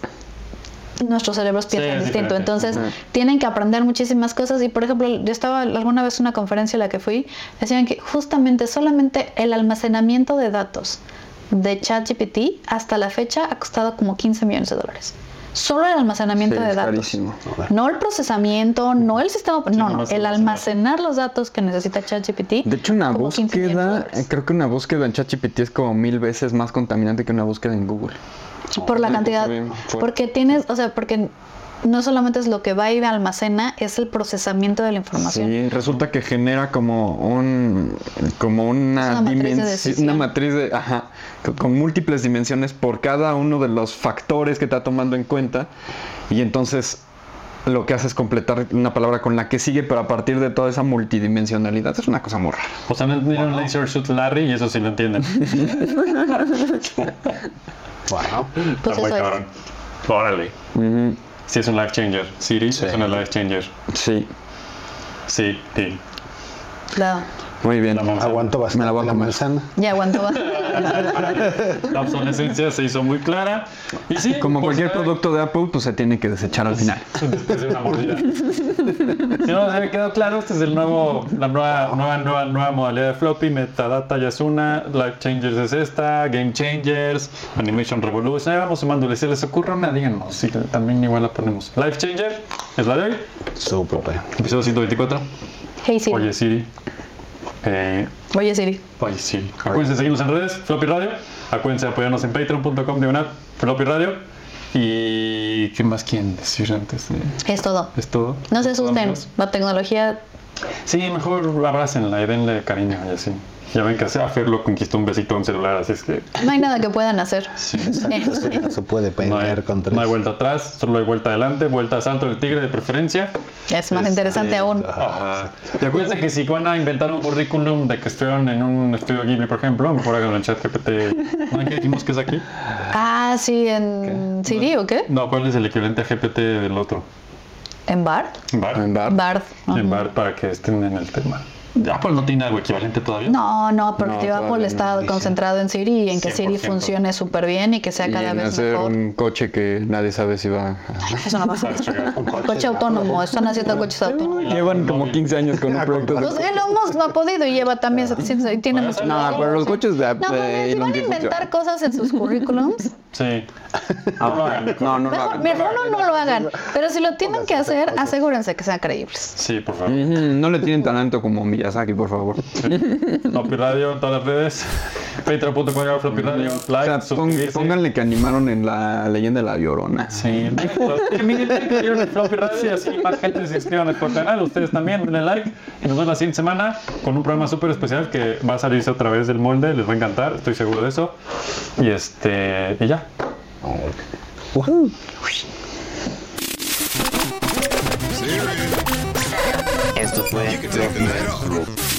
Speaker 3: nuestros cerebros piensan distinto. Entonces, tienen que aprender muchísimas cosas. Y por ejemplo, yo estaba alguna vez en una conferencia a la que fui, decían que justamente solamente el almacenamiento de datos de ChatGPT hasta la fecha ha costado como 15 millones de dólares. Solo el almacenamiento
Speaker 4: Sí,
Speaker 3: de datos.
Speaker 4: carísimo.
Speaker 3: No el procesamiento, no el sistema, no, no, el
Speaker 5: almacenar.
Speaker 3: los datos que necesita ChatGPT.
Speaker 4: De hecho, una
Speaker 3: como 15 millones de
Speaker 4: búsqueda, eh, creo que una búsqueda en ChatGPT es como mil veces más contaminante que una búsqueda en Google.
Speaker 3: por la cantidad porque tienes o sea porque no solamente es lo que va y almacena es el procesamiento de la información
Speaker 4: Sí, resulta que genera como un como una,
Speaker 3: una matriz de
Speaker 4: dimensi-
Speaker 3: decisión.
Speaker 4: una matriz de ajá, con, con múltiples dimensiones por cada uno de los factores que está tomando en cuenta y entonces lo que hace es completar una palabra con la que sigue, pero a partir de toda esa multidimensionalidad es una cosa muy rara.
Speaker 5: O sea, no entendieron Laser Suit Larry y eso sí lo entienden.
Speaker 1: Wow.
Speaker 3: Pues
Speaker 5: Está muy cabrón. Órale. Sí es un life changer. Siri es una life changer.
Speaker 4: Sí.
Speaker 5: Sí, sí.
Speaker 3: Claro.
Speaker 6: Muy bien.
Speaker 1: Aguanto bastante
Speaker 6: Me la voy a comer.
Speaker 3: Ya aguantó.
Speaker 5: La obsolescencia se hizo muy clara. Y sí,
Speaker 6: Como
Speaker 5: pues,
Speaker 6: cualquier producto de Apple, pues se tiene que desechar al final.
Speaker 5: después de una mordida. Si no les había quedado claro, este es el nuevo, la nueva, nueva, nueva, nueva modalidad de floppy. Metadata ya es una, Life Changers es esta, Game Changers, Animation Revolution. Ahí vamos sumándole. Si les ocurre una, díganos. Sí, también igual la ponemos. Life Changer es la de hoy,
Speaker 1: Súper. pues.
Speaker 5: episodio 124.
Speaker 3: Hey Siri.
Speaker 5: Oye Siri. Eh,
Speaker 3: Oye Siri.
Speaker 5: Oye, sí. Acuérdense de seguirnos en redes, Floppy Radio. Acuérdense de apoyarnos en patreon.com de Floppy Radio. Y ¿qué más quieren decir antes de
Speaker 3: Es todo.
Speaker 5: es todo?
Speaker 3: No se asusten. La tecnología
Speaker 5: Sí, mejor abrácenla y denle cariño y así. Ya ven que a Fer lo conquistó un besito a un celular, así es que
Speaker 3: no hay nada que puedan hacer.
Speaker 1: No se puede
Speaker 5: no hay,
Speaker 1: pelear contra
Speaker 5: no hay vuelta atrás, solo hay vuelta adelante, vuelta a salto del tigre de preferencia.
Speaker 3: Es más interesante aún.
Speaker 5: Ajá. Y acuérdense que si van a inventar un currículum de que estuvieron en un estudio Ghibli, por ejemplo, mejor háganlo en chat GPT. ¿No ven que dijimos que es aquí?
Speaker 3: Ah, sí, en Siri o qué?
Speaker 5: No, ¿cuál es el equivalente a GPT del otro?
Speaker 3: ¿En Bar?
Speaker 5: Bar.
Speaker 6: En bar.
Speaker 3: Bard. Ajá.
Speaker 5: En Bar para que estén en el tema. Apple no tiene algo equivalente todavía.
Speaker 3: No, no, porque
Speaker 6: No,
Speaker 3: Apple está
Speaker 1: no,
Speaker 3: concentrado en Siri y en que Siri
Speaker 5: 100%.
Speaker 3: funcione súper bien y que sea
Speaker 6: Y
Speaker 3: cada
Speaker 6: en
Speaker 3: vez
Speaker 6: hacer
Speaker 3: mejor.
Speaker 6: un coche que nadie sabe si va a...
Speaker 3: Eso no pasa. Coche autónomo, están haciendo coches autónomos.
Speaker 6: Llevan como 15 años con un proyecto.
Speaker 3: Pues Elon Musk no ha podido y lleva también 700 y tiene mucho.
Speaker 6: No, pero los coches de
Speaker 3: No,
Speaker 6: Apple...
Speaker 3: pero si van a inventar cosas en sus currículums,
Speaker 5: Sí. No lo hagan.
Speaker 6: No, no,
Speaker 3: mejor,
Speaker 6: no.
Speaker 3: mejor no, no lo hagan. Pero si lo tienen que hacer, asegúrense que sean creíbles.
Speaker 5: Sí, por favor.
Speaker 6: No le tienen talento como Miyazaki, por favor.
Speaker 5: Floppy Radio en todas las redes. Patreon.com Floppy Radio.
Speaker 6: O sea,
Speaker 5: Like,
Speaker 6: pon-
Speaker 5: suscribirse.
Speaker 6: pónganle que animaron en la leyenda de la Llorona.
Speaker 5: Sí, que miren el Floppy Radio y así más gente se inscriban al canal. Ustedes también denle like. Y nos vemos la siguiente semana con un programa súper especial que va a salirse otra vez del molde. Les va a encantar, estoy seguro de eso. Y este, y ya.
Speaker 7: Esto fue
Speaker 2: You can take the night off.